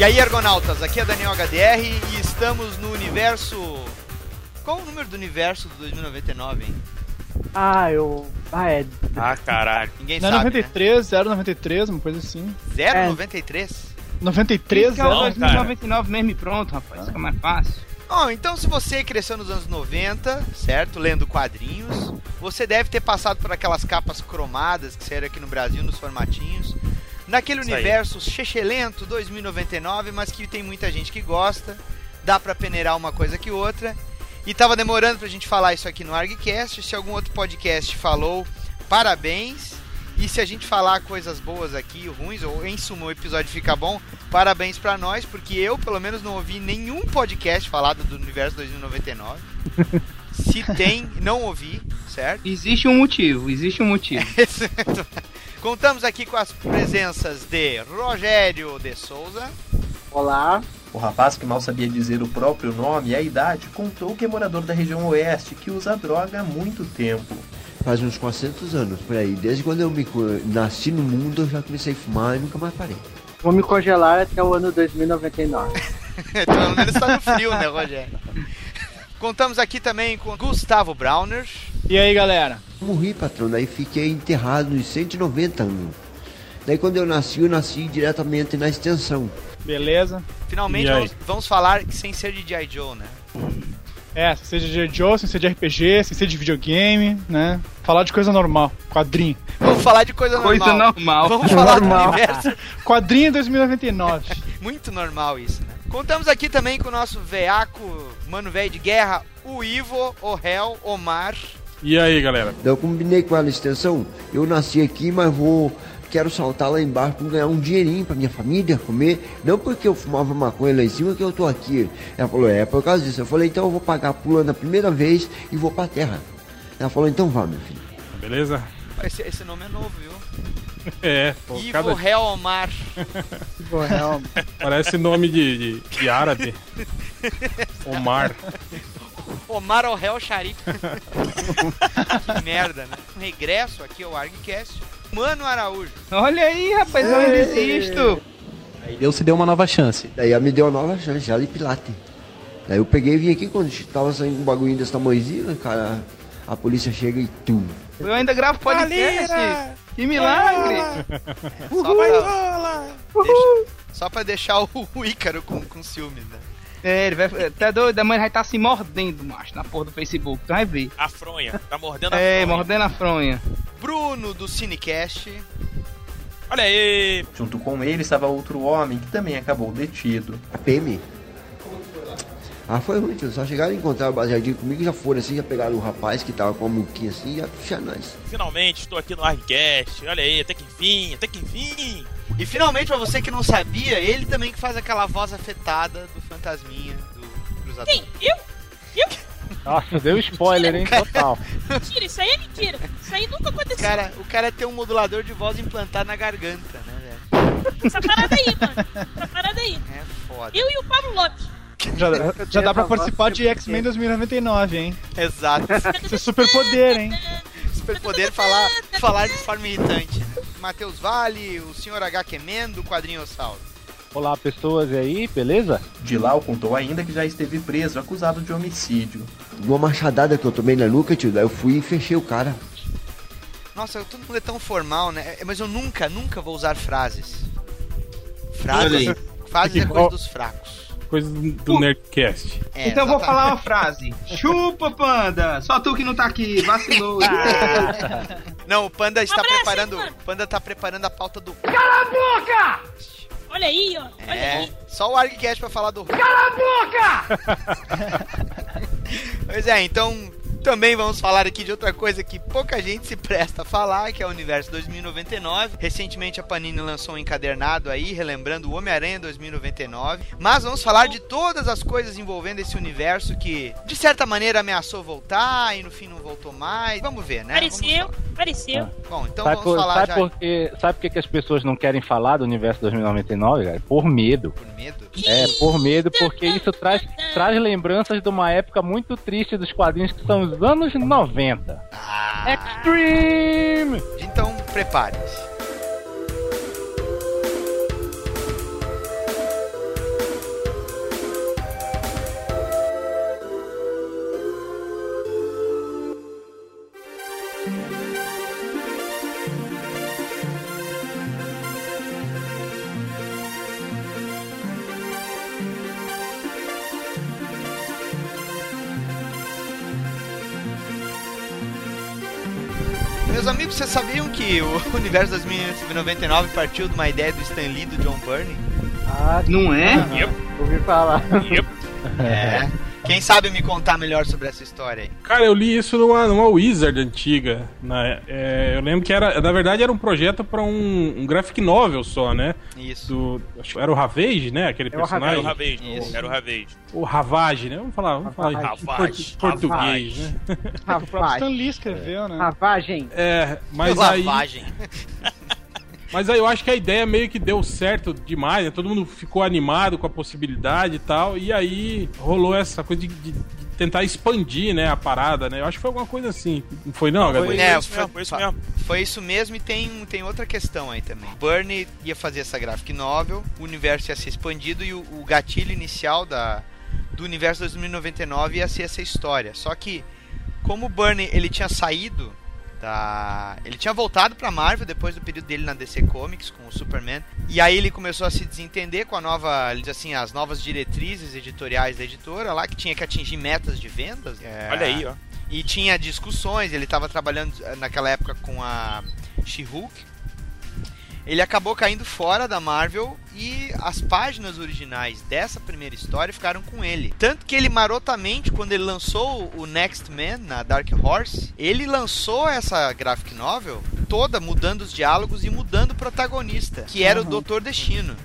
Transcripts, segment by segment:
E aí, argonautas, aqui é Daniel HDR e estamos no universo. Qual o número do universo do 2099, hein? Ah, eu. Ah, é. Ah, caralho. Ninguém Não é sabe. 93, 093, uma coisa assim. Né? É. 093? 93, Fica o Não, 2099 mesmo e pronto, rapaz. Fica mais fácil. Bom, então se você cresceu nos anos 90, certo? Lendo quadrinhos, você deve ter passado por aquelas capas cromadas que saíram aqui no Brasil nos formatinhos. Naquele Isso aí. universo chechelento 2099, mas que tem muita gente que gosta. Dá pra peneirar uma coisa que outra. E tava demorando pra gente falar isso aqui no ArgCast. Se algum outro podcast falou, parabéns. E se a gente falar coisas boas aqui, ruins, ou em suma o episódio fica bom, parabéns pra nós, porque eu, pelo menos, não ouvi nenhum podcast falado do universo 2099. Se tem, não ouvi, certo? Existe um motivo, existe um motivo. Contamos aqui com as presenças de Rogério de Souza, Olá. O rapaz que mal sabia dizer o próprio nome e a idade contou que é morador da região oeste que usa droga há muito tempo. Faz uns 400 anos por aí. Desde quando eu me nasci no mundo, eu já comecei a fumar e nunca mais parei. Vou me congelar até o ano 2099. pelo menos tá no frio, né, Rogério? Contamos aqui também com Gustavo Browner, E aí, galera? Morri, patrão, daí fiquei enterrado nos 190 anos. Daí quando eu nasci, eu nasci diretamente na extensão. Beleza? finalmente vamos, vamos falar sem ser de G.I. Joe, né? É, sem ser de J. Joe, sem ser de RPG, sem ser de videogame, né? Falar de coisa normal, quadrinho. Vamos falar de coisa normal. Coisa normal. Vamos falar Normal. do universo Quadrinho 2099. Muito normal isso, né? Contamos aqui também com o nosso veaco, mano velho de guerra, o Ivo, o Hel, Omar. E aí, galera? Eu combinei com ela a extensão. Eu nasci aqui, mas vou. Quero saltar lá embaixo para ganhar um dinheirinho pra minha família comer. Não porque eu fumava maconha lá em cima que eu tô aqui. Ela falou, é por causa disso. Eu falei, então eu vou pagar pulando a primeira vez e vou pra terra. Ela falou, então vá, meu filho. Beleza? Esse, esse nome é novo, viu? É, pô, Ivo, cada... Hel, Omar. Pô, real. parece nome de, de, de árabe. Omar. Omar o Hel Sharif. que merda, né? Um regresso aqui ao ArgCast. Mano Araújo. Olha aí, rapaz, eu ainda existo. Aí Deus se deu uma nova chance. Daí ela me deu uma nova chance, já de pilate. Daí eu peguei e vim aqui quando tava saindo um bagulho desse tamanhozinho, cara. A polícia chega e tum. Eu ainda gravo podcast. Que milagre. Só pra, deixa- só pra deixar o, o Ícaro com, com ciúmes, né? É, ele vai. Até doido, a mãe vai estar se mordendo, macho, na porra do Facebook. Tu vai ver. A fronha. Tá mordendo a É, fronha. mordendo a fronha. Bruno do Cinecast. Olha aí. Junto com ele estava outro homem que também acabou detido. A PM. Ah, foi ruim, tio. Só chegaram e encontraram o baseadinho comigo, já foram assim, já pegaram o rapaz que tava com a muquinha assim e já puxaram nós. Finalmente estou aqui no Argcast. Olha aí, até que enfim, até que enfim. E finalmente, pra você que não sabia, ele também que faz aquela voz afetada do fantasminha do cruzador. Quem? Eu? Eu? Nossa, deu spoiler, hein? Total. Mentira, isso aí é mentira. Isso aí nunca aconteceu. cara, o cara tem um modulador de voz implantado na garganta, né, velho? Essa parada aí, mano. Essa parada aí. É foda. Eu e o Pablo Lopes. Já, já dá pra participar de X-Men 2099, hein? Exato. Isso é superpoder, hein? Superpoder falar, falar de forma irritante. Matheus Vale, o Sr. H. Quemendo, o quadrinhossauro. Olá, pessoas, e aí, beleza? Dilau contou ainda que já esteve preso acusado de homicídio. Uma machadada que eu tomei na nuca, tio, daí eu fui e fechei o cara. Nossa, todo mundo é tão formal, né? É, Mas eu nunca, nunca vou usar frases. Frases, frases é coisa dos fracos. Coisa do Nerdcast. É, então eu vou exatamente. falar uma frase. Chupa, panda! Só tu que não tá aqui, vacilou. Não, o Panda está abraço, preparando. mano? O Panda tá preparando a pauta do. Olha aí, ó. Olha É, aí. só o ArgCast pra falar do. Cala a boca! pois é, então também vamos falar aqui de outra coisa que pouca gente se presta a falar, que é o Universo 2099. Recentemente a Panini lançou um encadernado aí, relembrando o Homem-Aranha 2099. Mas vamos falar de todas as coisas envolvendo esse universo que, de certa maneira, ameaçou voltar e no fim não voltou mais. Vamos ver, né? Apareceu, falar. apareceu. Bom, então sabe vamos por, falar sabe já por quê? Sabe por que que as pessoas não querem falar do universo 2099, cara? Por medo. por medo. É, por medo, porque isso traz, traz lembranças de uma época muito triste dos quadrinhos que são os anos 90. Ah, Extreme! então prepare-se. Vocês sabiam que o universo 2099 partiu de uma ideia do Stan Lee e do John Byrne? Ah, Não é? ouvi falar. É. Quem sabe me contar melhor sobre essa história aí? Cara, eu li isso numa, numa Wizard antiga. Na, é, eu lembro que era, na verdade, era um projeto pra um, um graphic novel só, né? Isso. Do, acho que era o Ravage, né? Aquele É o personagem. Era o Ravage. Isso. Era o Ravage. O Ravage, né? Vamos falar, vamos falar em Ravage. portu- português, né? O próprio Stan Ravagem. Lee escreveu, né? Ravagem. É, mas aí, Lavagem. mas aí eu acho que a ideia meio que deu certo demais, né? Todo mundo ficou animado com a possibilidade e tal, e aí rolou essa coisa de- de tentar expandir, né, a parada, né? Eu acho que foi alguma coisa assim. Não foi não, Foi? É, isso foi- mesmo, foi isso mesmo. Foi isso mesmo e tem, tem outra questão aí também. Bernie ia fazer essa graphic novel, o universo ia ser expandido e o, o gatilho inicial da, do universo 2099 ia ser essa história. Só que, como o Bernie ele tinha saído da. Ele tinha voltado pra Marvel depois do período dele na DC Comics com o Superman. E aí ele começou a se desentender com a nova. Ele diz assim, as novas diretrizes editoriais da editora lá, que tinha que atingir metas de vendas. É, Olha aí, ó. e tinha discussões, ele estava trabalhando eh, naquela época com a She-Hulk. Ele acabou caindo fora da Marvel e as páginas originais dessa primeira história ficaram com ele. Tanto que ele marotamente, quando ele lançou o Next Man na Dark Horse, ele lançou essa graphic novel toda mudando os diálogos e mudando o protagonista, que era o Doutor Destino.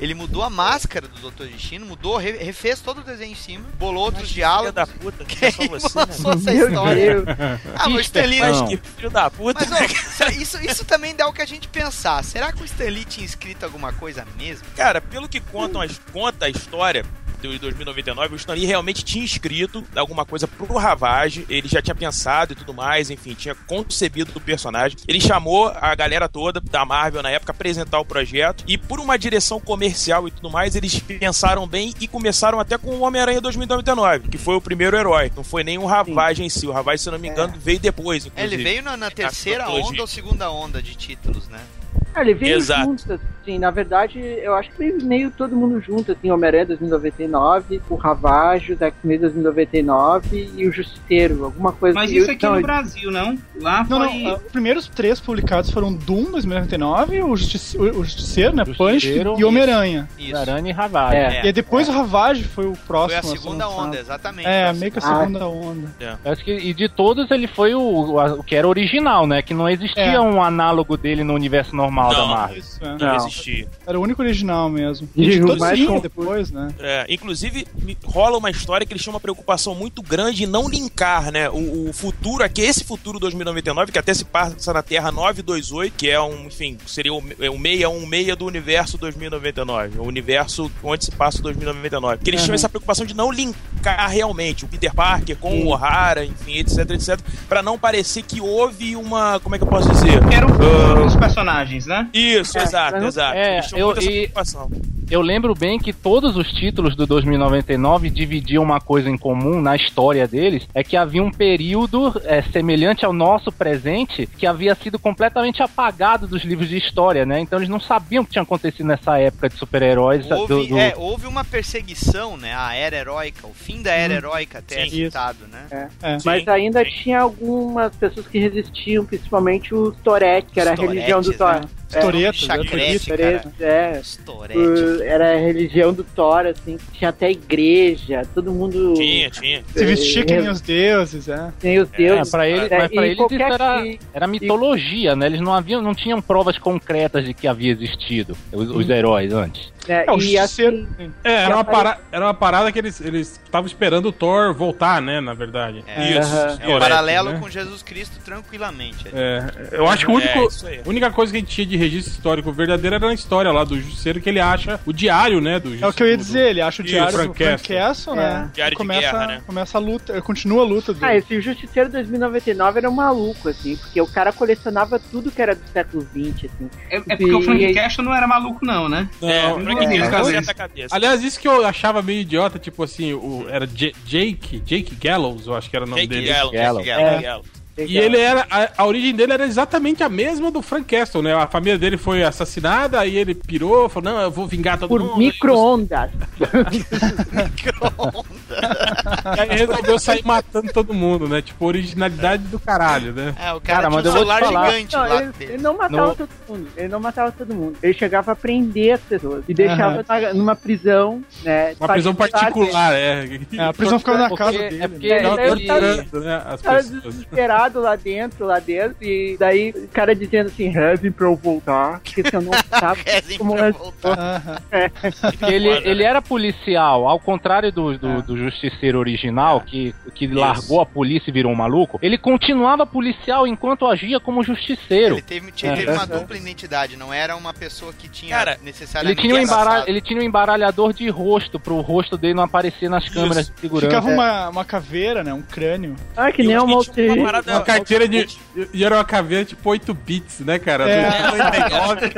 Ele mudou a máscara do Doutor Destino, mudou, re- refez todo o desenho em cima, bolou outros Filha diálogos. da puta, que é só você, né? essa Meu história. Deus. Ah, mas o Stan Lee- Mas que filho da puta. Mas ó, isso, isso também dá o que a gente pensar. Será que o Stan Lee tinha escrito alguma coisa mesmo? Cara, pelo que contam as, conta a história de 2099, o Stan Lee realmente tinha escrito alguma coisa pro Ravage, ele já tinha pensado e tudo mais, enfim, tinha concebido do personagem. Ele chamou a galera toda da Marvel na época apresentar o projeto e por uma direção comercial e tudo mais, eles pensaram bem e começaram até com o Homem-Aranha 2099, que foi o primeiro herói. Não foi nem o Ravage em si. O Ravage, se eu não me engano, veio depois, É, inclusive. ele veio na, na terceira onda ou segunda onda de títulos, né? Ah, ele veio Exato. junto, assim, na verdade, eu acho que veio meio todo mundo junto, assim, Homem-Aranha 2099, o Ravage, o X-Men 2099 e o Justiceiro, alguma coisa Mas assim. isso aqui Não, no Brasil, não? Lá Não, foi. não, os primeiros três publicados foram Doom 2099, o, Justice, o Justiceiro, né? Justiceiro, Punch e Homem-Aranha. Isso. Aranha e Ravage. É. É. E depois o Ravage foi o Foi próximo. a ser segunda lançado. onda, exatamente. É, Foi a meio que a Ah. segunda onda. Eu Acho que, e de todos ele foi o, o, o que era original, né? Que não existia É. um análogo dele no universo normal da Não. Marvel. Isso, é. Não, Não. existia. Era o único original mesmo. E todos mais com- depois, né? É, inclusive, rola uma história que eles tinham uma preocupação muito grande em não linkar, né? O, o futuro, aqui, esse futuro 2099, que até se passa na Terra 928, que é um, enfim, seria o, é o 616 do universo 2099. O universo onde se passa o 2099. Que eles tinham essa preocupação de não linkar realmente o Peter Parker com o O'Hara, enfim, etc, etc, pra não parecer que houve uma. Como é que eu posso dizer? Que eram Ah. os personagens, né? Isso, É, exato, uhum. Exato. É, eu- e-. Eu lembro bem que todos os títulos do 2099 dividiam uma coisa em comum na história deles, é que havia um período é, semelhante ao nosso presente que havia sido completamente apagado dos livros de história, né? Então eles não sabiam o que tinha acontecido nessa época de super-heróis. Houve, do- do- é, houve uma perseguição, né? A era heróica, o fim da era heróica até é Sim. citado, né? É. Mas ainda tinha algumas pessoas que resistiam, principalmente o Toret, que era a religião do Thor. né? É, Toretos, né? Chacrete, cara. É. Storete. o- Era a religião do Thor, assim, tinha até igreja, todo mundo Tinha, tinha. Se vestia que nem É. os deuses, é. tem os É, deuses. pra ele, É, mas pra e eles qualquer isso era, era mitologia, né? Eles não haviam, não tinham provas concretas de que havia existido os, os heróis antes. É, É, e assim, É, era uma, apare- para... era uma parada que eles eles estavam esperando o Thor voltar, né, na verdade. É, Isso. Aham. é um paralelo né? com Jesus Cristo tranquilamente. É, eu acho que o único, É, a única coisa que a gente tinha de registro histórico verdadeiro era na história lá do Justiceiro, que ele acha o diário, né, do É o que eu ia do- dizer, ele acha o diário Frank do Frank né? É. Diário de começa, guerra, né? começa a luta, continua a luta do. Ah, esse Justiceiro 2099 era um maluco, assim, porque o cara colecionava tudo que era do século XX, assim. É, é porque o E- Frank Castle não era maluco, não, né? É, Não, o não, Frank não, Castle não. cabeça. Aliás, isso que eu achava meio idiota, tipo assim, o, era J- Jake, Jake Gallows, eu acho que era o nome Jake dele. Gallo, Gallo. Jake É. Gallo, E ele era. A, a origem dele era exatamente a mesma do Frank Castle, né? A família dele foi assassinada, aí ele pirou, falou: não, eu vou vingar todo Por mundo. micro-ondas. E aí resolveu sair matando todo mundo, né? Tipo, originalidade do caralho, né? É, o Cara, cara, mas tinha um eu vou te celular falar. gigante Não, lá ele, dele. ele não matava No- todo mundo. Ele não matava todo mundo. Ele chegava pra prender as pessoas e deixava na- numa prisão, né? Uma prisão particular é. É, a prisão ficava na casa é dele. porque né? ele- Tava ele- torturando, né? As Lá dentro, lá dentro, e daí o cara dizendo assim, rezem pra eu voltar, porque se eu não voltar, Rezem como pra é- voltar. Porque ele, ele era policial, ao contrário do, do, do justiceiro original, que, que largou a polícia e virou um maluco, ele continuava policial enquanto agia como justiceiro. Ele teve, tinha- É. teve uma dupla identidade, não era uma pessoa que tinha Cara, Ele necessariamente. tinha, um ele tinha um embaralhador de rosto pro rosto dele não aparecer nas câmeras de segurança. Ficava uma, uma caveira, né? Um crânio. Ah, que E nem eu que tinha uma parada- Uma carteira de. E era uma caveira tipo 8 bits, né, cara? É. Do 99.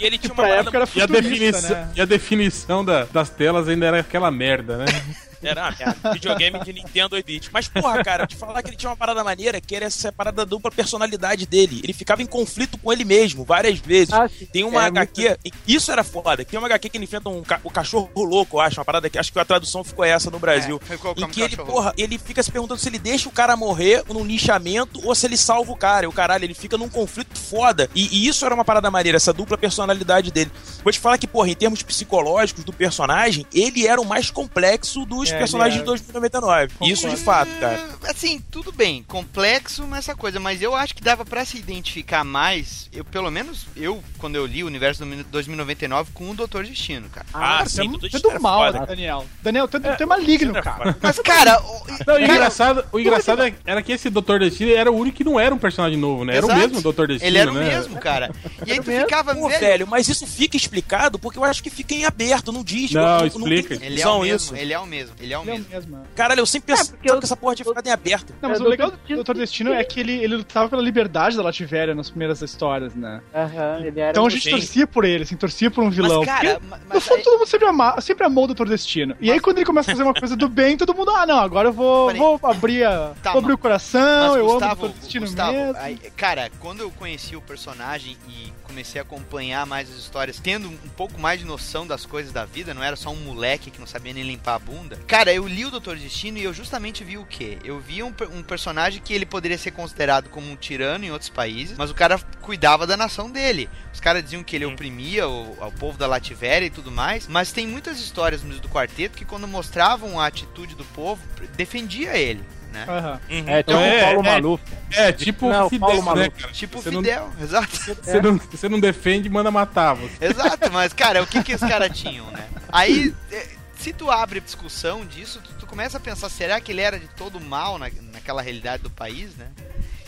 E ele tinha uma época era E a definição, né? e a definição da- das telas ainda era aquela merda, né? Era uma merda. Videogame de Nintendo 8-bit. Mas, porra, cara, te falar que ele tinha uma parada maneira, que era essa parada da dupla personalidade dele. Ele ficava em conflito com ele mesmo, várias vezes. Ah. Tem uma É, HQ, isso era foda. Tem uma HQ que ele enfrenta um ca- o cachorro louco, eu acho, uma parada que acho que a tradução ficou essa no Brasil. É, ficou em que ele, cachorro. porra, ele fica se perguntando se ele deixa o cara morrer num lixamento ou se ele salva o cara. E o caralho, ele fica num conflito foda. E, e isso era uma parada maneira, essa dupla personalidade dele. Vou te falar que, porra, em termos psicológicos do personagem, ele era o mais complexo dos É, personagens de 2099. Isso de fato, cara. Ah, Assim, tudo bem, complexo nessa coisa, mas eu acho que dava pra se identificar mais, eu pelo menos eu quando eu li o universo do 2099 com o Doutor Destino, cara. Ah, Cara, sim, é tudo era mal, foda. né, Daniel. Daniel, tu, é maligno, cara. Mas cara, o- Não, o cara, engraçado, o engraçado é- era que esse Dr. Destino era o único que não era um personagem novo, né? Era Exato. o mesmo Dr. Destino, ele era o né? mesmo, cara. E aí tu mesmo. ficava Pô, velho, velho, mas isso fica explicado porque eu acho que fica em aberto, não diz. Não, tem explica. Ele é o mesmo, isso. ele é o mesmo, ele é o Ele é o mesmo. mesmo. Caralho, eu sempre É, pensava eu- que essa porra tinha ficado em aberto. Não, mas É, o legal do Dr. Destino é que ele, ele lutava pela liberdade da Lativéria nas primeiras histórias, né? Aham, ele era Então a gente torcia por ele, assim, torcia por um vilão. Mas cara, Porque, ma- no mas fundo, aí- todo mundo sempre, ama, sempre amou o Dr. Destino. E aí, quando ele começa a fazer uma coisa do bem, todo mundo, ah, não, agora eu vou, vou abrir, a, Tá, vou abrir o coração, Mas, eu Gustavo, amo o Dr. Destino Gustavo, mesmo. aí, cara, quando eu conheci o personagem e comecei a acompanhar mais as histórias, tendo um pouco mais de noção das coisas da vida, não era só um moleque que não sabia nem limpar a bunda. Cara, eu li o Doutor Destino e eu justamente vi o quê? Eu vi um, um personagem que ele poderia ser considerado como um tirano em outros países, mas o cara cuidava da nação dele. Os caras diziam que ele oprimia o, o povo da Lativéria e tudo mais, mas tem muitas histórias do quarteto que quando mostravam a atitude do povo, defendia ele. Né? Aham. Uhum. É, tipo É, o Paulo é. Maluf. É, tipo Não, Fidel, Paulo né, Maluco. cara? Tipo Você não- Fidel, exato. Você não, você não defende, manda matar você. Exato, mas cara, o que que os caras tinham, né? Aí, é, se tu abre discussão disso, tu, tu começa a pensar, será que ele era de todo mal na, naquela realidade do país, né?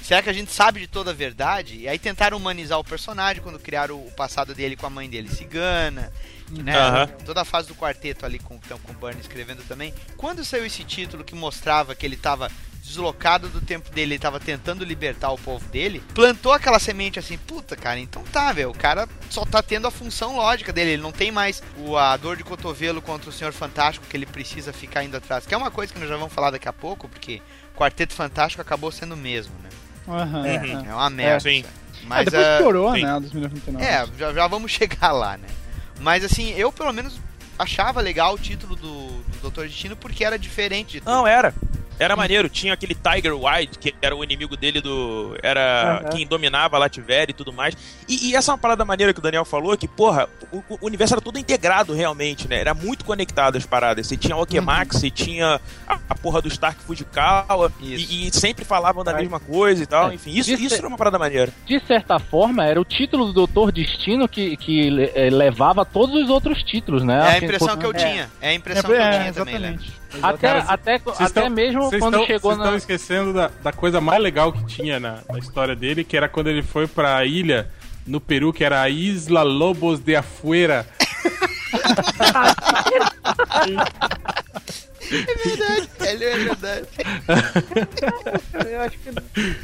Será que a gente sabe de toda a verdade? E aí tentaram humanizar o personagem quando criaram o passado dele com a mãe dele cigana, né? Aham. Toda a fase do quarteto ali com, então, com o Bernie escrevendo também. Quando saiu esse título que mostrava que ele estava deslocado do tempo dele, ele estava tentando libertar o povo dele, plantou aquela semente assim, puta, cara, então tá, velho, o cara só tá tendo a função lógica dele, ele não tem mais o, a dor de cotovelo contra o Senhor Fantástico que ele precisa ficar indo atrás, que é uma coisa que nós já vamos falar daqui a pouco, porque Quarteto Fantástico acabou sendo o mesmo, né? Aham. Uhum. aham. É uma merda. sim. isso aí. É, Mas, depois ah, piorou, sim. né, 2099. é, já, já vamos chegar lá, né? Mas assim, eu pelo menos achava legal o título do, do Doutor Destino porque era diferente. Não, era. Era maneiro, tinha aquele Tiger White, que era o inimigo dele do. Era Aham. quem dominava a Lativéria e tudo mais. E, e essa é uma parada maneira que o Daniel falou, que, porra, o, o universo era todo integrado realmente, né? Era muito conectado as paradas. Você tinha a Okemax, você tinha a, a porra do Stark Fujikawa, e, e sempre falavam da mesma coisa e tal. É. Enfim, isso, Isso isso era uma parada maneira. De certa forma, era o título do Doutor Destino que, que eh, levava todos os outros títulos, né? É Assim, impressão que eu É. tinha. É a impressão que eu é, tinha também, né? Até, Cara, até, Vocês até estão- mesmo vocês quando estão- chegou vocês na. estão esquecendo da, da coisa mais legal que tinha na, na história dele, que era quando ele foi pra ilha no Peru, que era a Isla Lobos de Afuera. É verdade, é verdade. Eu acho que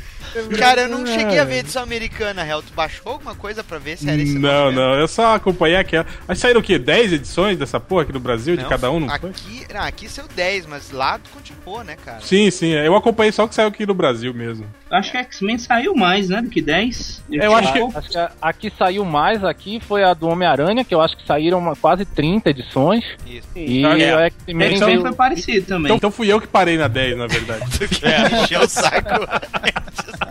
Cara, eu não cheguei a ver a edição americana, Hel. Tu baixou alguma coisa pra ver se era esse Não, mesmo? não, eu só acompanhei aquela. Mas saíram o quê? 10 edições dessa porra aqui no Brasil, de Não, cada um, não foi? aqui, não, aqui saiu 10, mas lá continuou, né, cara? Sim, sim, eu acompanhei só o que saiu aqui no Brasil mesmo. Acho que X-Men saiu mais, né? Do que 10. Eu acho que- Acho que aqui saiu mais, aqui foi a do Homem-Aranha, que eu acho que saíram uma- quase 30 edições. Isso. E É. o X-Men X-Men veio... foi parecido também. Então, então fui eu que parei na 10, na verdade. É. Encheu o saco.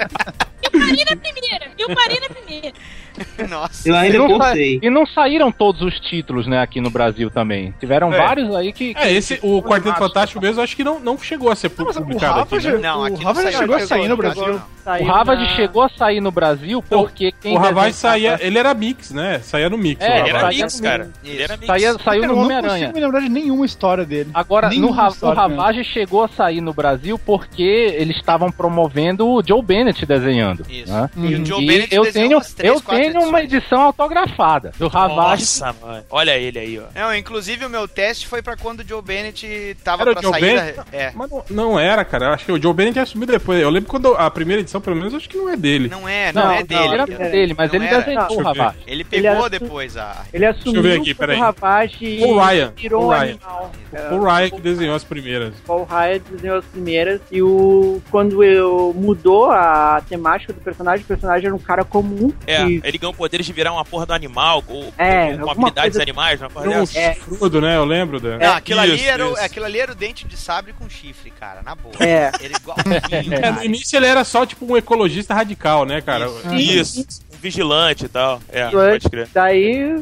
Eu parei na na primeira. Nossa. Eu E ainda não, sa- postei. e não saíram todos os títulos, né, aqui no Brasil também. Tiveram É. vários aí que. É, esse, o Quarteto Fantástico mesmo, acho que não, não chegou a ser Não, o publicado aqui, né? Não, aqui o não Ravage saiu, chegou a não sair no Brasil. não. O Saiu Ravage na- chegou a sair no Brasil porque quem O Ravage saía, ele era mix, né? Saía no mix. É, o Ele Ravage. era saía mix, no- cara. Isso. Ele era mix. Saía, saiu Cara, no eu não Homem-Aranha. consigo me lembrar de nenhuma história dele. Agora, Nenhuma o história mesmo. Ravage chegou a sair no Brasil porque eles estavam promovendo o Joe Bennett desenhando. Isso. né? E o Joe E Bennett eu tenho, umas três, eu quatro tenho uma edição autografada do Ravage. Nossa, mano. Olha ele aí, ó. Não, inclusive o meu teste foi pra quando o Joe Bennett tava Era o pra Joe sair da... É. Mas não, não era, cara. Eu acho que o Joe Bennett assumiu depois. Eu lembro quando a primeira edição, pelo menos, eu acho que não é dele. Não é, não, Não, é não, dele. era Ele- dele, mas não ele era. desenhou Deixa o eu. Ravage. Ele Ele pegou era- depois a... Ele assumiu ver aqui, peraí. o Ravage O Ryan, virou o Ryan. animal. O Ryan que desenhou as primeiras. Paul Ryan desenhou as primeiras e o quando eu mudou a temática do personagem, o personagem era um cara comum É, que ele ganhou poderes de virar uma porra do animal, ou, É, com habilidades coisa- animais, uma porra Era um. É. né? Eu lembro da. Não, aquilo, ali Isso, era, o- isso. aquilo ali era o dente de sabre com chifre, cara, na boa. É. Ele igualzinho, É, no início ele era só tipo um ecologista radical, né, cara? Isso, um vigilante e tal. É, Isso é. pode crer. daí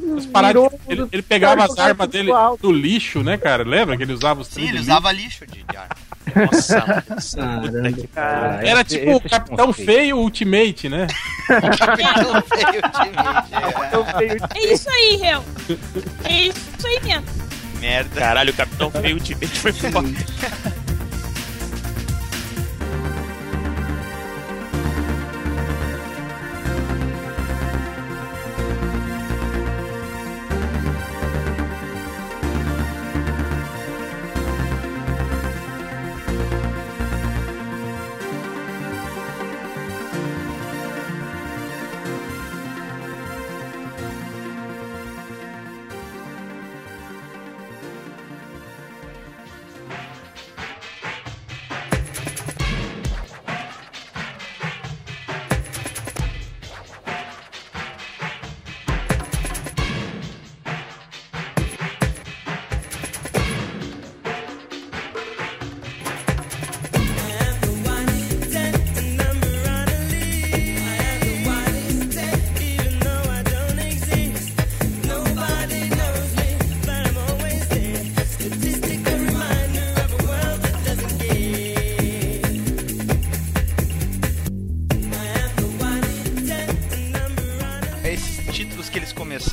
virou ele, ele pegava as armas dele do lixo, né, cara? Lembra que ele usava os Sim, ele usava lixo de, de arma. Nossa, mano. Caramba. Puta que Cara? Era Esse- tipo o Capitão. Feio Ultimate, né? Não feio eu veio É isso aí, Hel. É isso aí mesmo. Merda. Caralho, o Capitão Feio Ultimate foi foda.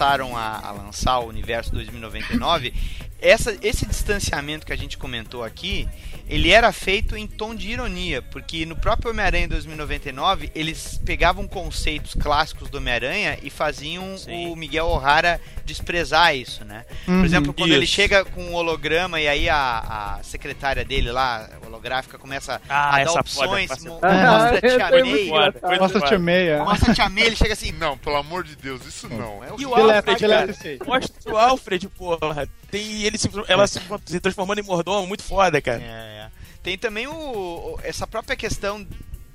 Começaram a, a lançar, o Universo 2099, essa, esse distanciamento que a gente comentou aqui, ele era feito em tom de ironia, porque no próprio Homem-Aranha 2099, eles pegavam conceitos clássicos do Homem-Aranha e faziam Sim. o Miguel O'Hara desprezar isso, né? Por exemplo, quando ele Isso. chega com um holograma e aí a, a secretária dele lá, holográfica, começa Ah, a dar essa opções, foda, mo- Ah, mostra Tia foi May, muito Foda, engraçado. Nossa, tia Meia. mostra a Tia May, ele chega assim, Não, pelo amor de Deus, isso não. É o E o Alfred, esse aí. Mostra o Alfred, porra. Tem ele se, ela se, se transformando em mordomo, muito foda, cara. É, é. Tem também o, essa própria questão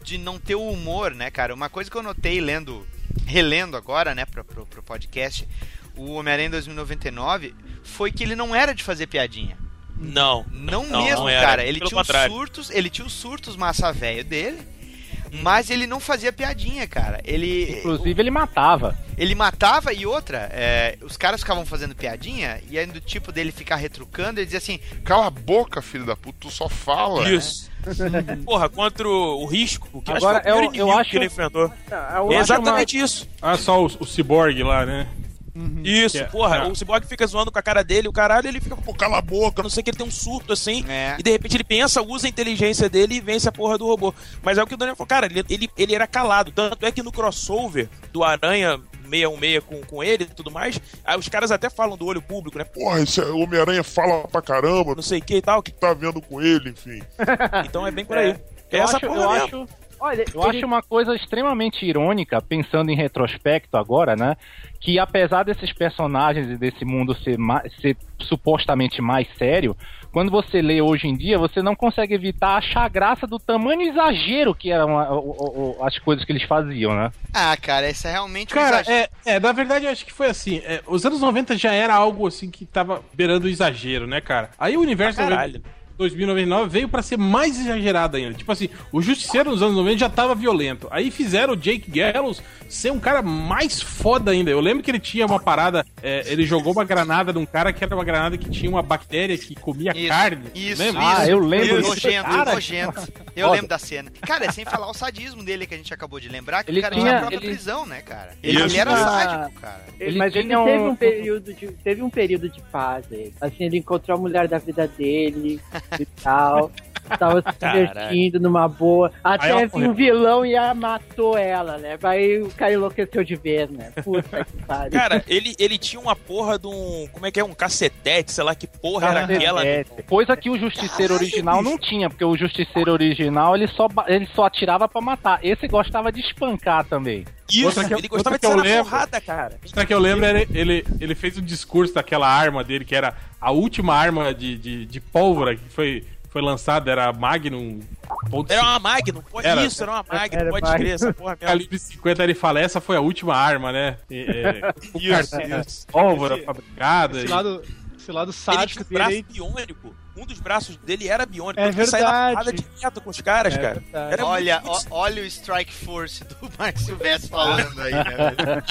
de não ter o humor, né, cara? Uma coisa que eu notei lendo, relendo agora, né, pro, pro, pro podcast, o Homem-Aranha 2099, foi que ele não era de fazer piadinha. Não. Não, Não, mesmo, não cara. Ele Pelo tinha os surtos, ele tinha os surtos massa velho dele, mas ele não fazia piadinha, cara. Ele Inclusive, ele matava. ele matava e outra, é, os caras ficavam fazendo piadinha e aí do tipo dele ficar retrucando, ele dizia assim: Cala a boca, filho da puta, tu só fala. Isso. Porra, contra o, o risco, que Agora, acho que foi o eu- eu inimigo acho- que ele enfrentou. Eu É exatamente isso. Ah, só o, o Cyborg lá, né? Isso, Que é- porra, é. o Cyborg fica zoando com a cara dele, o caralho, ele fica, pô, cala a boca, não sei o que, ele tem um surto assim, É. e de repente ele pensa, usa a inteligência dele e vence a porra do robô. Mas é o que o Daniel falou, cara, ele, ele, ele era calado, tanto é que no crossover do Aranha 616 com, com ele e tudo mais, aí os caras até falam do olho público, né, Porra, esse Homem-Aranha fala pra caramba, não sei o que e tal, que tá vendo com ele, enfim. então é bem por aí. É Eu essa acho, porra eu mesmo. acho, Olha, Eu acho uma coisa extremamente irônica, pensando em retrospecto agora, né? Que apesar desses personagens e desse mundo ser, ma- ser supostamente mais sério, quando você lê hoje em dia, você não consegue evitar achar graça do tamanho exagero que eram a- o- o- o- as coisas que eles faziam, né? Ah, cara, esse é realmente um Cara, exagero. é, é, na verdade eu acho que foi assim. é, os anos 90 já era algo assim que tava beirando o exagero, né, cara? Aí o universo caralho. 2099 veio pra ser mais exagerado ainda. Tipo assim, o Justiceiro nos anos 90 já tava violento. Aí fizeram o Jake Gallows ser um cara mais foda ainda. Eu lembro que ele tinha uma parada, é, ele jogou uma granada num cara que era uma granada que tinha uma bactéria que comia Isso, carne. Isso, lembra? Ah, isso. eu lembro Isso. Nojento, Cara, nojento. Eu foda. lembro da cena. Cara, é sem falar o sadismo dele que a gente acabou de lembrar, que Ele o cara tinha- tinha a própria ele- prisão, né, cara? Ele, Isso, ele era isso. sádico, cara. Ele mas ele tinha teve um- um período de teve um período de paz ele. assim ele encontrou a mulher da vida dele e tal tava se Caralho. divertindo numa boa até ela assim, o vilão ia matou ela né aí o cara enlouqueceu de vez né puta que pariu Cara, ele, ele tinha uma porra de um. Como é que é? Um cacetete, sei lá que porra era aquela. É, coisa que o Justiceiro original não tinha, porque o Justiceiro original ele só, ele só atirava pra matar. Esse gostava de espancar também. Isso, Outra que eu- ele gostava outra de que ser eu na lembro. porrada, cara. Outra que eu lembro era ele, ele fez um discurso daquela arma dele, que era a última arma de, de, de pólvora que foi, foi lançada, era a Magnum. Era uma Magnum, pode Era. isso, era uma Magnum, Era pode crer, essa porra mesmo. Calibre 50, ele fala, essa foi a última arma, né? É, Isso, pólvora Esse- fabricada. Esse e- lado, esse lado Ele tinha sádico um dele braço aí. biônico. Um dos braços dele era biônico. É ele saía na verdade. porrada direto com os caras, É cara. verdade. Era Olha, muito, ó- olha o Strike Force do Mark Silvestre falando aí, né? velho?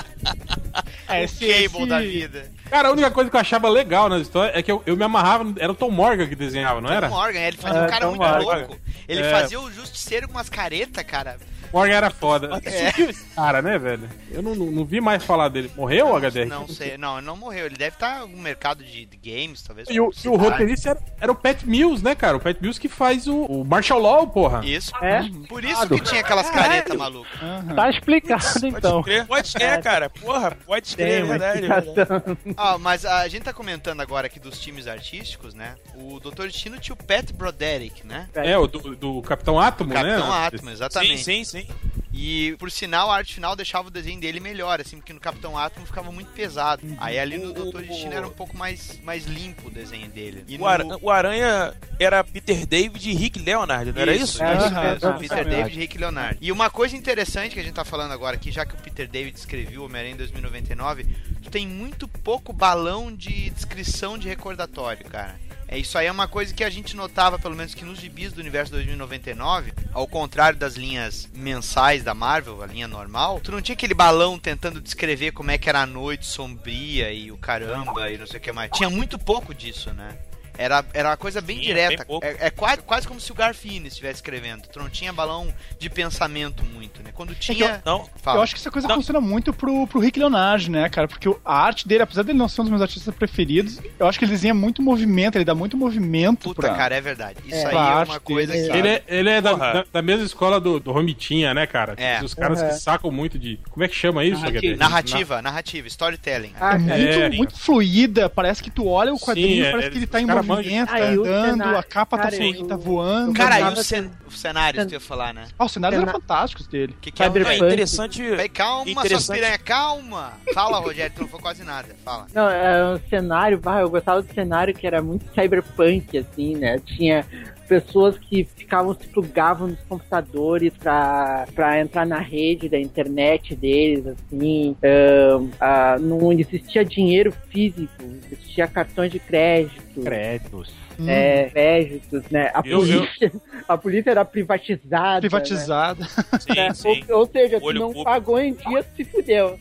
É, o esse- Cable esse- da vida. Cara, a única coisa que eu achava legal na história é que eu, eu me amarrava. Era o Tom Morgan que desenhava, não era? Tom Morgan, ele fazia É, um cara Tom muito Morgan. louco. Ele É. fazia o justiceiro com umas caretas, cara. Morgan era foda. É. Cara, né, velho? Eu não, não, não vi mais falar dele. Morreu o HDR? Não sei, não, ele não morreu. Ele deve estar no mercado de games, talvez. E o, e o roteirista era, era o Pat Mills, né, cara? O Pat Mills que faz o, o Martial Law, porra. Isso. É? Por isso que tinha aquelas caretas malucas. Aham. Tá explicado Pode então. crer, pode crer, cara. Porra, pode crer, é tem uma verdade. é verdade. Ah, mas a gente tá comentando agora aqui dos times artísticos, né? O Dr. Destino tinha o Pat Broderick, né? É, o do, do Capitão Átomo, né? Capitão Átomo, Sim, exatamente. sim, sim. E, por sinal, a arte final deixava o desenho dele melhor, assim, porque no Capitão Átomo ficava muito pesado. Aí ali no Dr. Destino era um pouco mais, mais limpo o desenho dele. E O, no... Aranha, o Aranha era Peter David e Rick Leonard, não era isso? É, Isso, mesmo, Peter. David e Rick Leonard. E uma coisa interessante que a gente tá falando agora aqui, já que o Peter David escreveu o Homem-Aranha em 2099, tu tem muito pouco balão de descrição de recordatório, cara. É, isso aí é uma coisa que a gente notava, pelo menos que nos gibis do universo 2099, ao contrário das linhas mensais da Marvel, a linha normal, tu não tinha aquele balão tentando descrever como é que era a noite sombria e o caramba e não sei o que mais. Tinha muito pouco disso, né? Era, era uma coisa bem Sim, direta. bem. É, é quase, quase como se o Garfini estivesse escrevendo. Tu não tinha balão de pensamento muito, né? Quando tinha. Não, Fala. Eu acho que essa coisa Não. funciona muito pro, pro Rick Leonard, né, cara? Porque a arte dele, apesar dele não ser um dos meus artistas preferidos, eu acho que ele desenha muito movimento, ele dá muito movimento Puta, pra... cara, é verdade. Isso É. aí é uma coisa dele, que. Ele é, ele é da, da, da mesma escola do, do Romitinha, né, cara? É. Os caras Uhum. que sacam muito de. Como é que chama isso, Narrativa. Narrativa, narrativa, storytelling. Ah, É muito, É. muito fluida, parece que tu olha o quadrinho, Sim, parece é, que ele tá em movimento, tá e o andando, cenário- a capa tá, cara, fluindo, eu- tá voando. Cara, e os, cen... cenários que tu ia falar, né? Ah, os cenários eram fantásticos dele. Que que é é interessante. Peraí, calma, suas Interessante. piranha, calma! Fala, Rogério, tu não foi quase nada. Fala. Não, é um cenário, bah, eu gostava do cenário que era muito cyberpunk, assim, né? Tinha pessoas que ficavam, se plugavam nos computadores pra, pra entrar na rede da internet deles, assim. Ah, não existia dinheiro físico, existia cartões de crédito. Créditos. É, créditos, né? A Eu- eu- polícia, a polícia era privatizada. né? Privatizada. Sim, É, sim. Ou, ou seja, se não público. pagou em dia, se fudeu.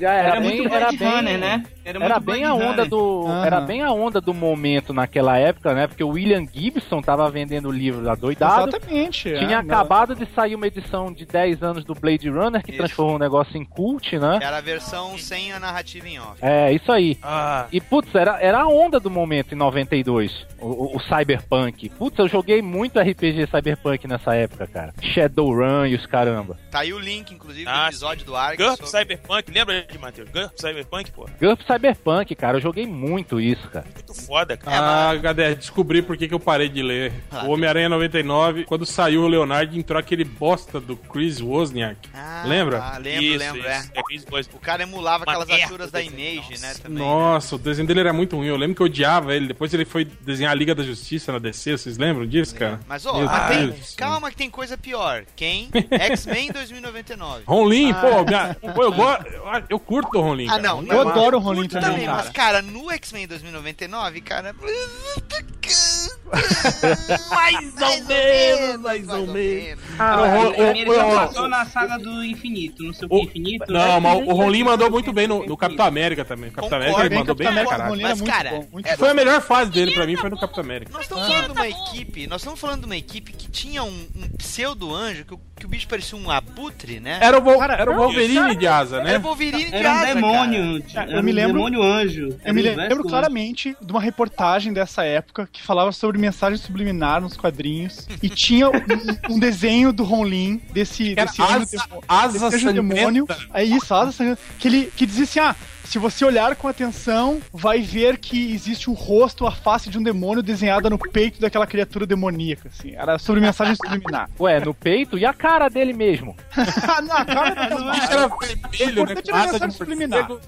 Já era. Era Era bem- muito era bem- Runner, né? Era muito bem a onda Runner. do. Aham. Era bem a onda do momento naquela época, né? Porque o William Gibson tava vendendo o livro lá doidado. Exatamente. é, Tinha não. acabado de sair uma edição de 10 anos do Blade Runner que Isso. transformou o negócio em cult, né? Era a versão sem a narrativa em off. É, isso aí. Ah, E, putz, era, era a onda do momento em 92, o, o, o Cyberpunk. Putz, eu joguei muito RPG Cyberpunk nessa época, cara. Shadowrun e os caramba. Tá aí o link, inclusive, do Ah, episódio do Ark. GURP sobre- Cyberpunk, lembra grande, Matheus? GURP Cyberpunk, pô. GURP Cyberpunk, cara, eu joguei muito isso, cara. Muito foda, É, cara. Ah, Gadé, descobri por que, que eu parei de ler. Ah. O Homem-Aranha 99, quando saiu o Leonardo, entrou aquele bosta do Chris Wozniak. Ah, Lembra? Ah, lembro, Isso, lembro, isso. é. É. O cara emulava Uma aquelas merda alturas da Image, nossa. né? Também. Nossa, o desenho dele era muito ruim. Eu lembro que eu odiava ele. Depois ele foi desenhar Liga da Justiça na DC. Vocês lembram disso, cara? Mas, ó, mas tem- do céu. calma que tem coisa pior. Quem? X-Men 2099. Ronlin, Ah. pô, minha- pô, eu, go- eu, eu curto o Ronlin. Ah, não. Ronlin não, é massa. adoro o curto também, Mas, cara. cara, no X-Men 2099, cara. Mais ou menos, mais ou menos. Ah, Não, o- Ele passou na saga do infinito, não sei o que o- infinito. Não, mas o Infinito. mandou muito bem no, no Capitão América também. O Capitão América ele mandou bem pra caralho. Era Mas, cara, é-. Foi a melhor fase dele pra mim, foi no Capitão América. Nós estamos falando de uma equipe, nós estamos falando de uma equipe que tinha um, um pseudo-anjo, que, o- que o bicho parecia um abutre, né? Era o, Vol- Cara, era o Wolverine de asa, Era né? o Wolverine de Era um asa, demônio. cara. Era Eu me um lembro- demônio anjo. Eu Era me lembro claramente de uma reportagem dessa época que falava sobre mensagem subliminar nos quadrinhos e tinha um, um desenho do Ronlin desse, Era desse asa- demo- asa desse demônio. É isso, asa sangrenta. Que ele que dizia assim: ah, se você olhar com atenção, vai ver que existe o rosto, a face de um demônio desenhada no peito daquela criatura demoníaca. Assim. Era sobre mensagem subliminar. Ué, no peito e a cara dele mesmo. Não, cara, O bicho era vermelho, né? importante de subliminar. morcego.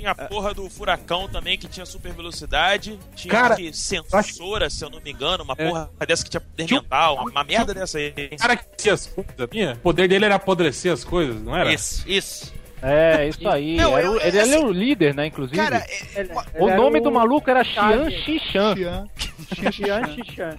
Tinha a porra do furacão também, que tinha super velocidade. Tinha Cara, que censora, se eu não me engano, uma É. porra dessa que tinha poder mental, uma, uma merda dessa aí. O cara que fazia as coisas, sabia? O poder dele era apodrecer as coisas, não era? Isso, isso. É, isso aí. Não, Era o- eu- ele, é assim, o líder, né, inclusive. Cara, é- Ele- o ele era nome do maluco era Xian. Xixan. Xian. Xixan.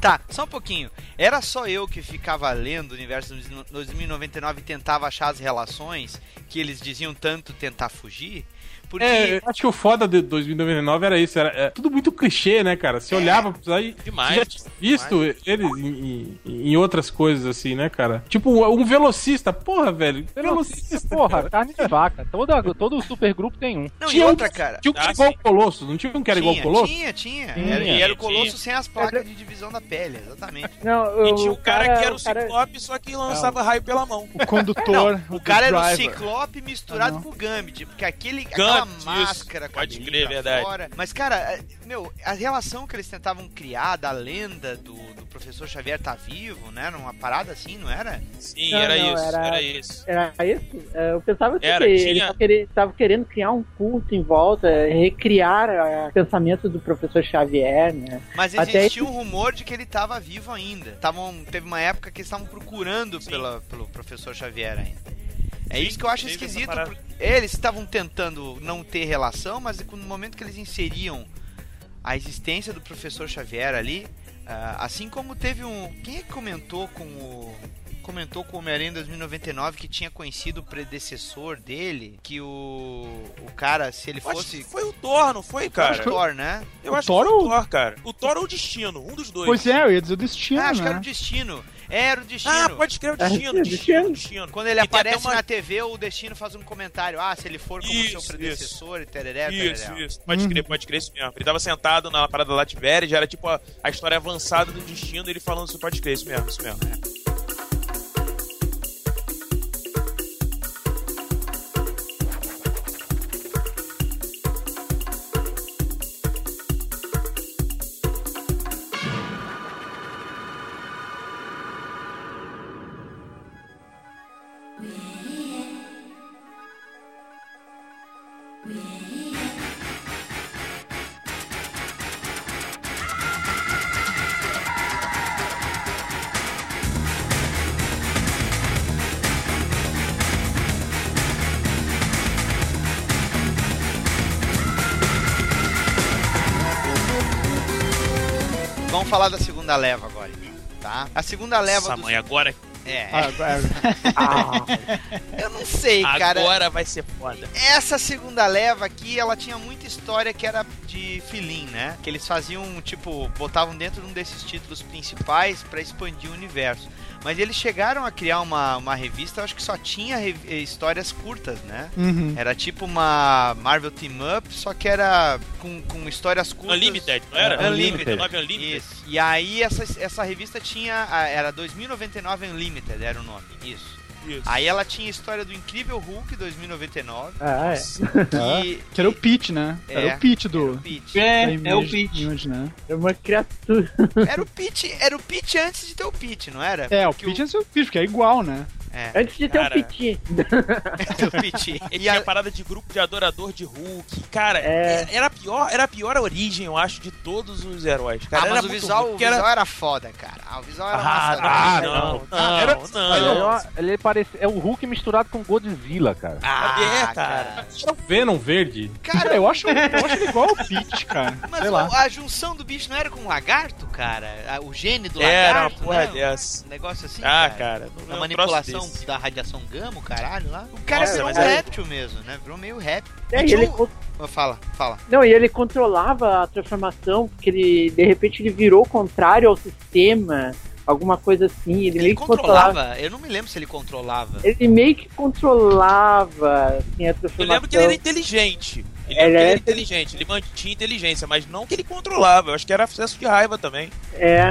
Tá, só um pouquinho. Era só eu que ficava lendo o universo dos 2099 e tentava achar as relações que eles diziam tanto tentar fugir? Porque. É, eu acho que o foda de 2099 era isso, era é, tudo muito clichê, né, cara? Você olhava pra aí, Demais. você já tinha visto eles em, em- em outras coisas assim, né, cara? Tipo, um velocista, porra, velho, velocista, Porra, cara. carne de vaca. Toda, todo supergrupo tem um. Não, e Tinha um outra, que- cara. Tinha um que era Ah, igual o Colosso, não tinha um que era igual o tinha, Colosso? tinha, tinha. Tinha, Era- e era o tinha. Colosso sem as placas de divisão da pele, exatamente. Não, E tinha o cara, que era o cara- Ciclope, só que lançava raio pela mão. O condutor. O cara era o driver. Ciclope misturado Ah, não. com o Gambit, porque aquele, aquela Gambit, máscara isso. com a Pode crer, verdade. fora. Mas, cara, é, meu, a relação que eles tentavam criar da lenda do, do professor Xavier tá vivo, né? Numa parada assim, não era? Sim, Não, era não, isso, era- era isso. Era isso? É, Eu pensava que Era, ele tinha- tava querendo, tava querendo criar um culto em volta, recriar o pensamento do professor Xavier, né? Mas Até existia um rumor de que ele tava vivo ainda. Tavam, teve uma época que eles estavam procurando Sim. pela, pelo professor Xavier ainda. É Sim, isso que eu acho esquisito. Eles estavam tentando não ter relação, mas no momento que eles inseriam a existência do professor Xavier ali, ah, assim como teve um. Quem é que comentou com o. Comentou com o Homem-Aranha em 2099 que tinha conhecido o predecessor dele, que o. O cara, se ele fosse. foi o Thor, não foi, cara? o Thor, né? Eu O acho Thor que foi o ou- Thor, cara. O Thor ou o Destino, um dos dois. Pois é, eu ia dizer o destino, Ah, acho que era né? o destino. Era o destino. Ah, pode escrever o É, Destino, sim, Destino, Destino. Destino. Quando ele E aparece uma- na TV, o Destino faz um comentário. Ah, se ele for como Isso, seu predecessor e tereré, Isso, tereré. isso. Pode crer, pode crer isso mesmo. Ele tava sentado na parada da Lativéria, já era tipo a, a história avançada do destino, ele falando isso, pode crer, isso mesmo, isso mesmo. Vamos falar da segunda leva agora, então, tá? A segunda leva Nossa, dos... mãe, agora, É, Ah, é. eu não sei, cara. agora vai ser foda. Essa segunda leva aqui, ela tinha muita história que era de filim, né? Que eles faziam, tipo, botavam dentro de um desses títulos principais pra expandir o universo. Mas eles chegaram a criar uma, uma revista, eu acho que só tinha eh, histórias curtas, né? Uhum. Era tipo uma Marvel Team Up, só que era com, com histórias curtas. Unlimited, não era? Unlimited. 99 Unlimited. Isso. E aí essa, essa revista tinha. a- Era 2099 Unlimited, era o nome. Isso. Isso. Aí ela tinha a história do Incrível Hulk 2099. Ah, é. E, Que era o Pete, né? É, era o Pete era do. o Pete. É, é o Pete. Image, né? É uma criatura. Era o Pete, era o Pete antes de ter o Pete, não era? É, o Pete é o Pete, porque é igual, né? É, Antes de ter Cara. o Piti. o Pete. Ele E tinha a- a parada de grupo de adorador de Hulk. Cara, É. era a pior, era a pior origem, eu acho, de todos os heróis. Cara, ah, era mas o visual, o visual era... era foda, cara. Ah, o visual era Ah, massa. ah, não, não, Ah, era- não. Ele, ele parece, é o Hulk misturado com Godzilla, cara. Ah, É, cara. cara. Era o Venom verde. Cara, eu acho, eu acho ele igual ao Pete, cara. Mas Sei o- lá. a junção do bicho não era com o lagarto, cara? O gene do Era uma lagarto, porra né? dessa. Um negócio assim, Ah, cara. cara. não é A um manipulação desse. da radiação gama, o caralho lá. O cara Nossa, virou um réptil mesmo, né? Virou meio réptil. É, E ele, um- con- Ah, Fala, fala. não, e ele controlava a transformação, porque ele, de repente, ele virou contrário ao sistema, alguma coisa assim. Ele, Ele meio que controlava. controlava, eu não me lembro se ele controlava. Ele meio que controlava assim, a Eu transformação. lembro que ele era inteligente. Ele, é era inteligente, ele mantinha inteligência, mas não que ele controlava. Eu acho que era acesso de raiva também. É.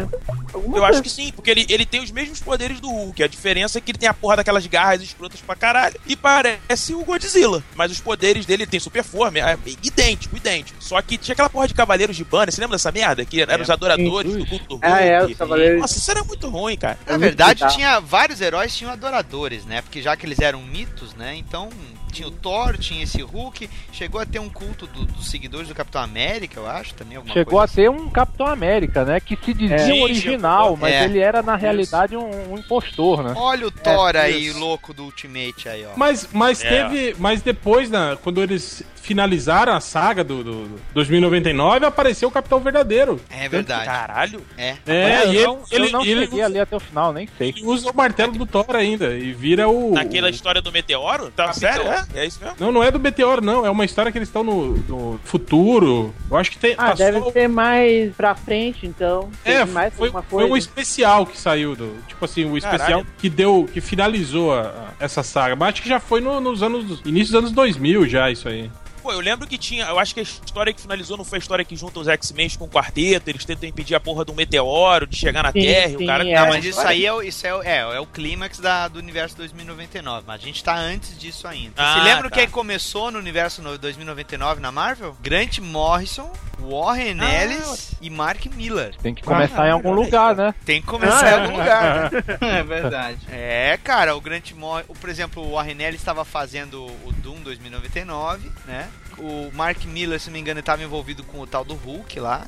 Alguma Eu coisa acho que sim, porque ele, ele tem os mesmos poderes do Hulk. A diferença é que ele tem a porra daquelas garras escrotas pra caralho. E parece o Godzilla. Mas os poderes dele tem super forma, é idêntico, idêntico. Só que tinha aquela porra de Cavaleiros de Banner. Você lembra dessa merda? Que eram os adoradores Sim. do culto do Hulk. Ah, é, os Cavaleiros. Nossa, isso era muito ruim, cara. Na verdade, tinha vários heróis tinham adoradores, né? Porque já que eles eram mitos, né? Então tinha o Thor, tinha esse Hulk, chegou a ter um culto do- dos seguidores do Capitão América, eu acho, também alguma Chegou a coisa ter um Capitão América, né? Que se dizia É. original, mas É. ele era, na realidade, um, um impostor, né? assim. Olha o Thor É, aí, isso. louco do Ultimate aí, ó. Mas, mas É. teve. Mas depois, na, quando eles finalizaram a saga do, do, do 2099, apareceu o Capitão Verdadeiro. É verdade. Caralho. É. É, eu e ele, não, ele, eu não ele cheguei ali até o final, nem sei. ele usa o martelo do Thor ainda e vira o. Naquela história do meteoro? Tá sério? É? É isso mesmo? Não, não é do Meteoro, não. É uma história que eles estão no, no futuro. Eu acho que tem. Ah, tá deve ser mais pra frente, então. É, mais foi, alguma foi um especial que saiu do. Tipo assim, o especial Caralho. que deu. que finalizou a- a- essa saga. Mas acho que já foi no- nos anos. início dos anos 2000 já, isso aí. Pô, eu lembro que tinha. Eu acho que a história que finalizou não foi a história que junta os X-Men com o quarteto. Eles tentam impedir a porra do meteoro de chegar na Sim, Terra. e sim, o cara. é. Não, mas isso aí é, o- isso é, o- é, é o clímax da, do universo 2099. Mas a gente tá antes disso ainda. Ah, Você lembra tá. quem começou no universo no 2099 na Marvel? Grant Morrison, Warren Ah, Ellis e Mark Miller. Tem que começar em algum lugar, né? Tem que começar Ah, em é. algum lugar. né? É verdade. É, cara, o Grant Morrison, por exemplo, o Warren Ellis estava fazendo o Doom 2099, né? O Mark Miller, se não me engano, estava envolvido com o tal do Hulk lá.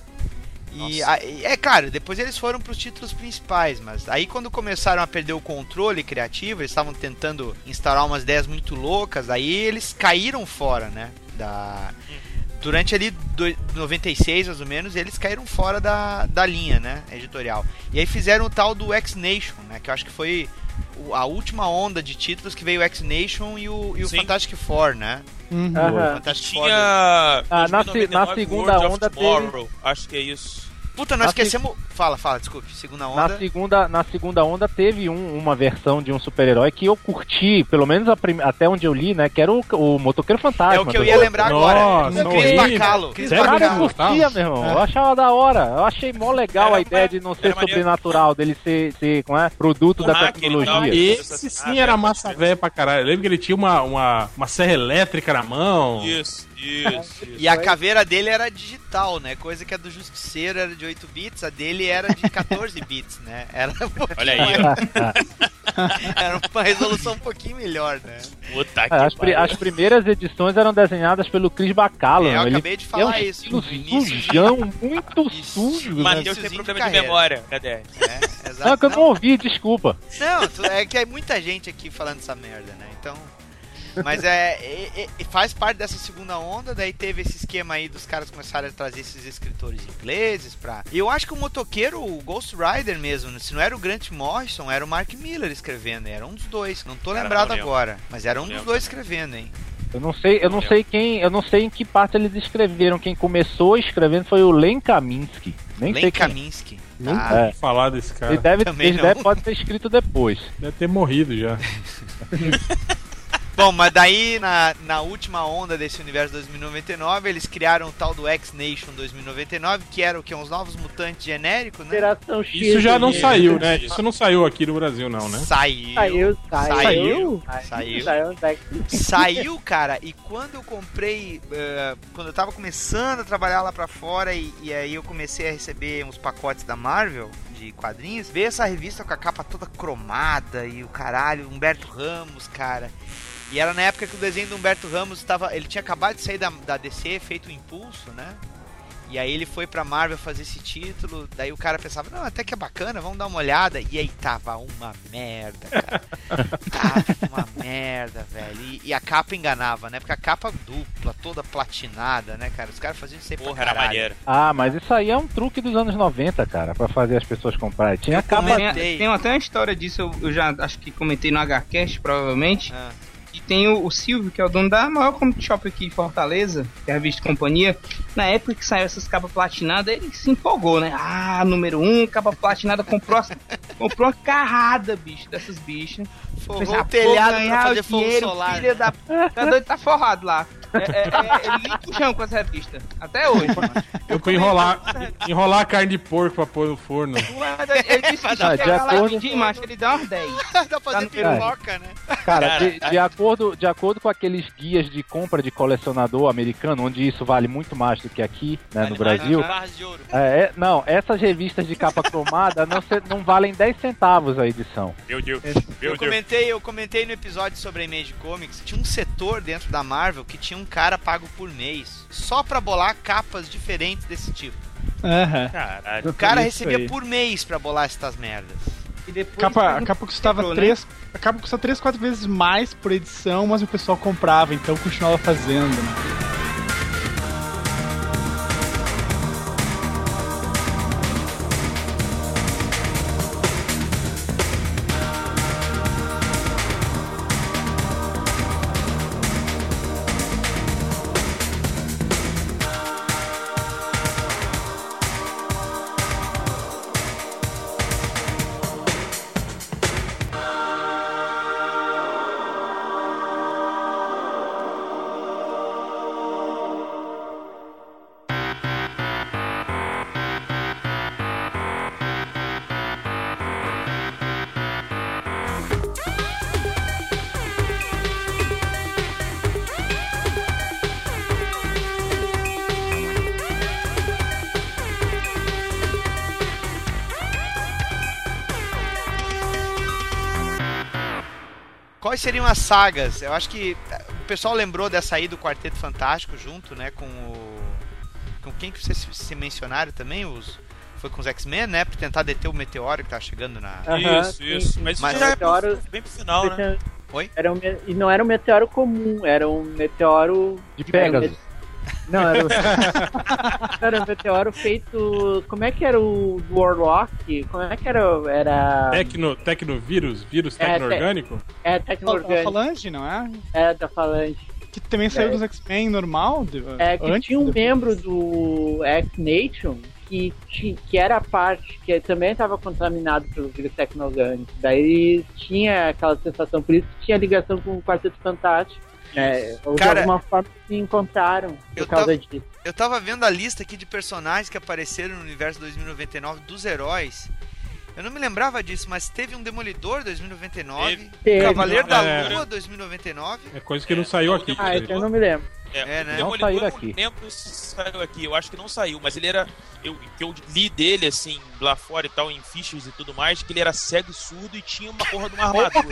E a- é claro, depois eles foram pros títulos principais, mas aí quando começaram a perder o controle criativo, eles estavam tentando instaurar umas ideias muito loucas, aí eles caíram fora, né? Da durante ali do, 96 mais ou menos, eles caíram fora da, da linha, né, editorial. E aí fizeram o tal do X Nation, né, que eu acho que foi a última onda de títulos que veio o X Nation e o, e o. Fantastic Four, né? Uhum. O Aham. Fantastic Four. Tinha. Ah, na se- 2099 na segunda onda Tomorrow. Acho que é isso. Puta, nós Na esquecemos. Fala, fala, desculpe. Segunda Na onda. segunda, na segunda onda teve um- uma versão de um super-herói que eu curti, pelo menos a prim- até onde eu li, né? Que era o, o Motoqueiro Fantasma. É o que eu do- ia lembrar agora. Nossa, O Chris horrível. Bacalo. Chris Sério? Cara, eu Bacalo. curtia, meu irmão. Eu achava da hora. Eu achei mó legal Era a ideia uma- de não ser era maneiro. sobrenatural, dele ser, ser como é, produto Um da tecnologia. Esse sim era massa velha pra caralho. Eu lembro que ele tinha uma, uma, uma serra elétrica na mão. Isso, isso. isso. E a caveira dele era digital, né? Coisa que a do Justiceiro era de 8 bits, a dele era de 14 bits, né? Era, um Olha aí, mais- era uma resolução um pouquinho melhor, né? Puta que É, as, pri- pariu. as primeiras edições eram desenhadas pelo Chris Bacalo. É, eu ele acabei de é um falar isso estilo no início. sujão, muito Isso. sujo. né? Matheus tem problema de de, memória. Cadê? É, Não, é que eu exato. não ouvi, desculpa. Não, é que é muita gente aqui falando essa merda, né? Então. Mas é, é- é- faz parte dessa segunda onda, daí teve esse esquema aí dos caras começarem a trazer esses escritores ingleses pra. E eu acho que o motoqueiro, o Ghost Rider mesmo, se não era o Grant Morrison, era o Mark Miller escrevendo, era um dos dois. Não tô lembrado lembro. agora, mas era um dos dois escrevendo, hein? Eu não sei, eu não sei quem, eu não sei em que parte eles escreveram. Quem começou escrevendo foi o Len Kaminsky. Nem sei Len quem. Kaminsky. Nunca Ah, ouvi falar desse cara. Ele deve, ele deve pode ter escrito depois. Deve ter morrido já. Bom, mas daí na, na última onda desse universo 2099, eles criaram o tal do X-Nation 2099, que era o que? Uns novos mutantes genéricos, né? Geração X. Isso já não saiu, né? Isso não saiu aqui no Brasil, não, né? Saiu. Saiu, saiu. Saiu. Saiu. Saiu. Cara, e quando eu comprei, eh, quando eu tava começando a trabalhar lá pra fora e, e aí eu comecei a receber uns pacotes da Marvel de quadrinhos, veio essa revista com a capa toda cromada e o caralho, Humberto Ramos, cara. E era na época que o desenho do Humberto Ramos estava, ele tinha acabado de sair da, da DC, feito o Impulso, né? E aí ele foi pra Marvel fazer esse título, daí o cara pensava, não, até que é bacana, vamos dar uma olhada. E aí tava uma merda, cara. tava uma merda, velho. E, e a capa enganava, né? Porque a capa dupla, toda platinada, né, cara? Os caras faziam isso aí pra Porra, era maneiro. Ah, mas isso aí é um truque dos anos 90, cara, pra fazer as pessoas comprarem. Tinha capa. Tem, tem até uma história disso, eu, eu já acho que comentei no HCast, provavelmente. Ah. E tem o, o Silvio, que é o dono da maior comic shop aqui em Fortaleza, que é a revista Companhia. Na época que saiu essas capas platinadas, ele se empolgou, né? Ah, número um, capa platinada, comprou, comprou uma carrada, bicho, dessas bichas. Forrou Pensei, o telhado pra fazer fogo solar. filha da... Tá doido, tá forrado lá. É, é, é, ele limpa o chão com essa revista. Até hoje. mano. Eu fui enrolar, enrolar a carne de porco pra pôr no forno. Ele disse que Ah, de acordo- macho, ele dá umas 10. Dá pra Tá fazer no piroca, né? Cara, de, de acordo, de acordo com aqueles guias de compra de colecionador americano, onde isso vale muito mais do que aqui, né, no Brasil. Barras de ouro. É, é- não, essas revistas de capa cromada não, se- não valem 10 centavos a edição. Meu Deus. Eu Meu Deus. comentei, eu comentei no episódio sobre a Image Comics, tinha um setor dentro da Marvel que tinha um cara pago por mês, só pra bolar capas diferentes desse tipo. Aham. Caralho. O cara recebia aí. por mês pra bolar essas merdas. E depois Capa, a capa custava quebrou, né? três. A capa custa 3, 4 vezes mais por edição, mas o pessoal comprava, então continuava fazendo, né? Quais seriam as sagas? Eu acho que eh, o pessoal lembrou dessa aí do Quarteto Fantástico junto, né, com o com quem que vocês se mencionaram também, os foi com os X-Men, né, pra tentar deter o meteoro que tá chegando na Aham, Isso, sim, isso. sim. Mas Mas já é meteoro- pro- bem pro final, né? Oi? Era um, e não era um meteoro comum, era um meteoro. De Pegasus. Não, era, um- era um meteoro feito. Como é que era o do Warlock? Como é que era? Era. Tecno, tecnovírus, vírus É, te- tecno-orgânico? É, A tecno-orgânico. Falange, não é? É, da Falange. Que também saiu É. dos X-Men normal? de- É, que antes, tinha um depois? membro do X-Nation que, que era parte, que também estava contaminado pelo vírus tecno-orgânico. Daí tinha aquela sensação, por isso que tinha ligação com o Quarteto Fantástico. É, ou Cara, de alguma forma se encontraram por eu causa tava- disso. Eu tava vendo a lista aqui de personagens que apareceram no universo 2099 dos heróis. Eu não me lembrava disso, mas teve um Demolidor 2099, Teve. Cavaleiro da É. Lua 2099. É coisa que não saiu aqui. Ah, eu não me lembro. É, né? Não saiu eu daqui. não lembro se saiu aqui, eu acho que não saiu, mas ele era. Eu, que eu li dele, assim, lá fora e tal, em fichas e tudo mais, que ele era cego e surdo e tinha uma porra de uma armadura.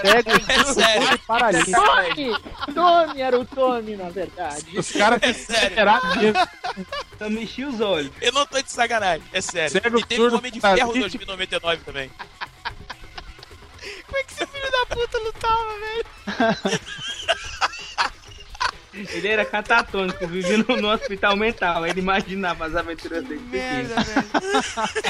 Cego, É sério. paralítico. Tony! Tony era o Tony, na verdade. Os caras têm que sério. Eu mexi os olhos. Eu não tô de sacanagem, é sério. Cego, e teve surdo, Homem de Ferro paralítico. 2099 também. Como é que esse filho da puta lutava, velho? Ele era catatônico, vivia no, no hospital mental. Ele imaginava as aventuras dele. Merda,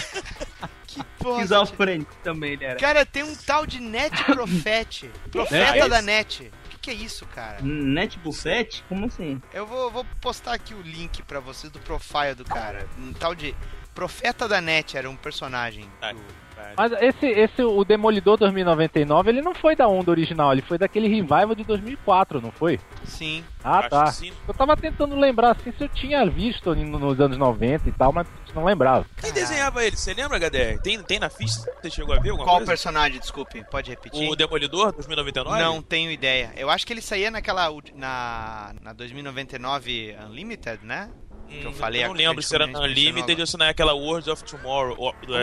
que porra. Esquizofrênico também ele era. Cara, tem um tal de Net Profete. Profeta Net? da Net. O que, que é isso, cara? Net Buffett? Como assim? Eu vou, vou postar aqui o link pra vocês do profile do cara. Um tal de Profeta da Net era um personagem. Tá. do- Mas esse, esse, o Demolidor 2099, ele não foi da onda original, ele foi daquele revival de 2004, não foi? Sim. Ah, tá. sim. Eu tava tentando lembrar assim se eu tinha visto nos anos 90 e tal, mas não lembrava. Quem desenhava ele? Você lembra, HDR? Tem, tem na ficha? Você chegou a ver alguma Qual coisa? personagem, desculpe? Pode repetir? O Demolidor 2099? Não tenho ideia. Eu acho que ele saía naquela. na, na 2099 Unlimited, né? Que eu falei Hum, não lembro se era a gente mencionou Unlimited ou se não é aquela World of Tomorrow. é,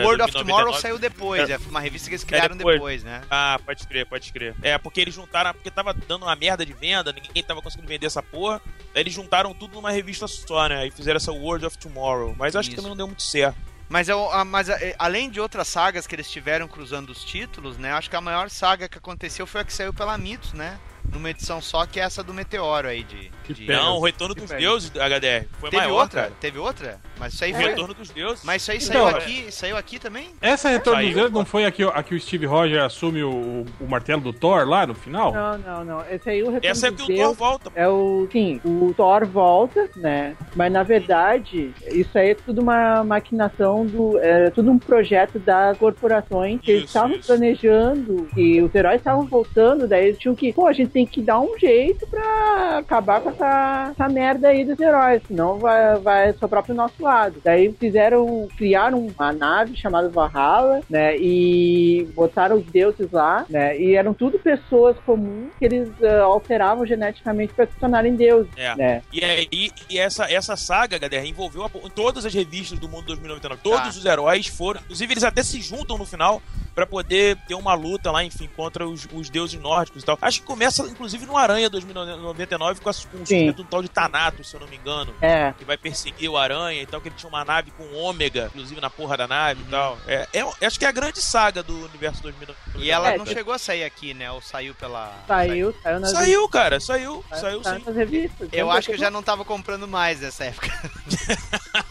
World of 2099. Tomorrow saiu depois, É. é uma revista que eles É criaram depois. né? Ah, pode crer, pode crer. É, porque eles juntaram, porque tava dando uma merda de venda, ninguém tava conseguindo vender essa porra. Aí eles juntaram tudo numa revista só, né? Aí fizeram essa World of Tomorrow. Mas acho que também não deu muito certo. Mas, eu, a- mas eh, além de outras sagas que eles tiveram cruzando os títulos, né? Acho que a maior saga que aconteceu foi a que saiu pela Mitos, né? Numa edição só, que é essa do Meteoro aí de. de- Não, o Retorno dos pega. Deuses, HDR. Foi Teve maior, outra? cara. Teve outra? Mas isso aí O foi. Retorno dos Deuses. Mas isso aí Então, saiu é. aqui, saiu aqui também? Essa Retorno Saiu, dos Deuses não foi aqui, aqui o Steve Rogers assume o, o martelo do Thor lá no final? Não, não, não. Esse aí o Retorno Essa é que o Thor volta. É o. Sim, o Thor volta, né? Mas na verdade, isso aí é tudo uma maquinação do. É tudo um projeto das corporações que eles estavam planejando e os heróis estavam voltando, daí eles tinham que. Pô, a gente tem que dar um jeito pra acabar com essa, essa merda aí dos heróis, senão vai, vai soprar pro nosso lado. Daí fizeram. criaram uma nave chamada Valhalla, né? E botaram os deuses lá, né? E eram tudo pessoas comuns que eles ah, alteravam geneticamente pra se tornarem deuses, É. né? E aí, e essa, essa saga, HDR, envolveu a, todas as revistas do mundo 2099. Todos Tá. os heróis foram. Inclusive, eles até se juntam no final pra poder ter uma luta lá, enfim, contra os, os deuses nórdicos e tal. Acho que começa, inclusive, no Aranha 2099 com, a, com o surgimento do tal de Thanatos, se eu não me engano. É. Que vai perseguir o Aranha e tal, que ele tinha uma nave com ômega, inclusive na porra da nave e tal. É, é- acho que é a grande saga do universo 2099. E ela É, não tá. chegou a sair aqui, né? Ou saiu pela. Saiu, saiu nas Saiu, cara, saiu, saiu saiu sim. nas revistas. Eu Tanto acho que eu já não tava comprando mais nessa época.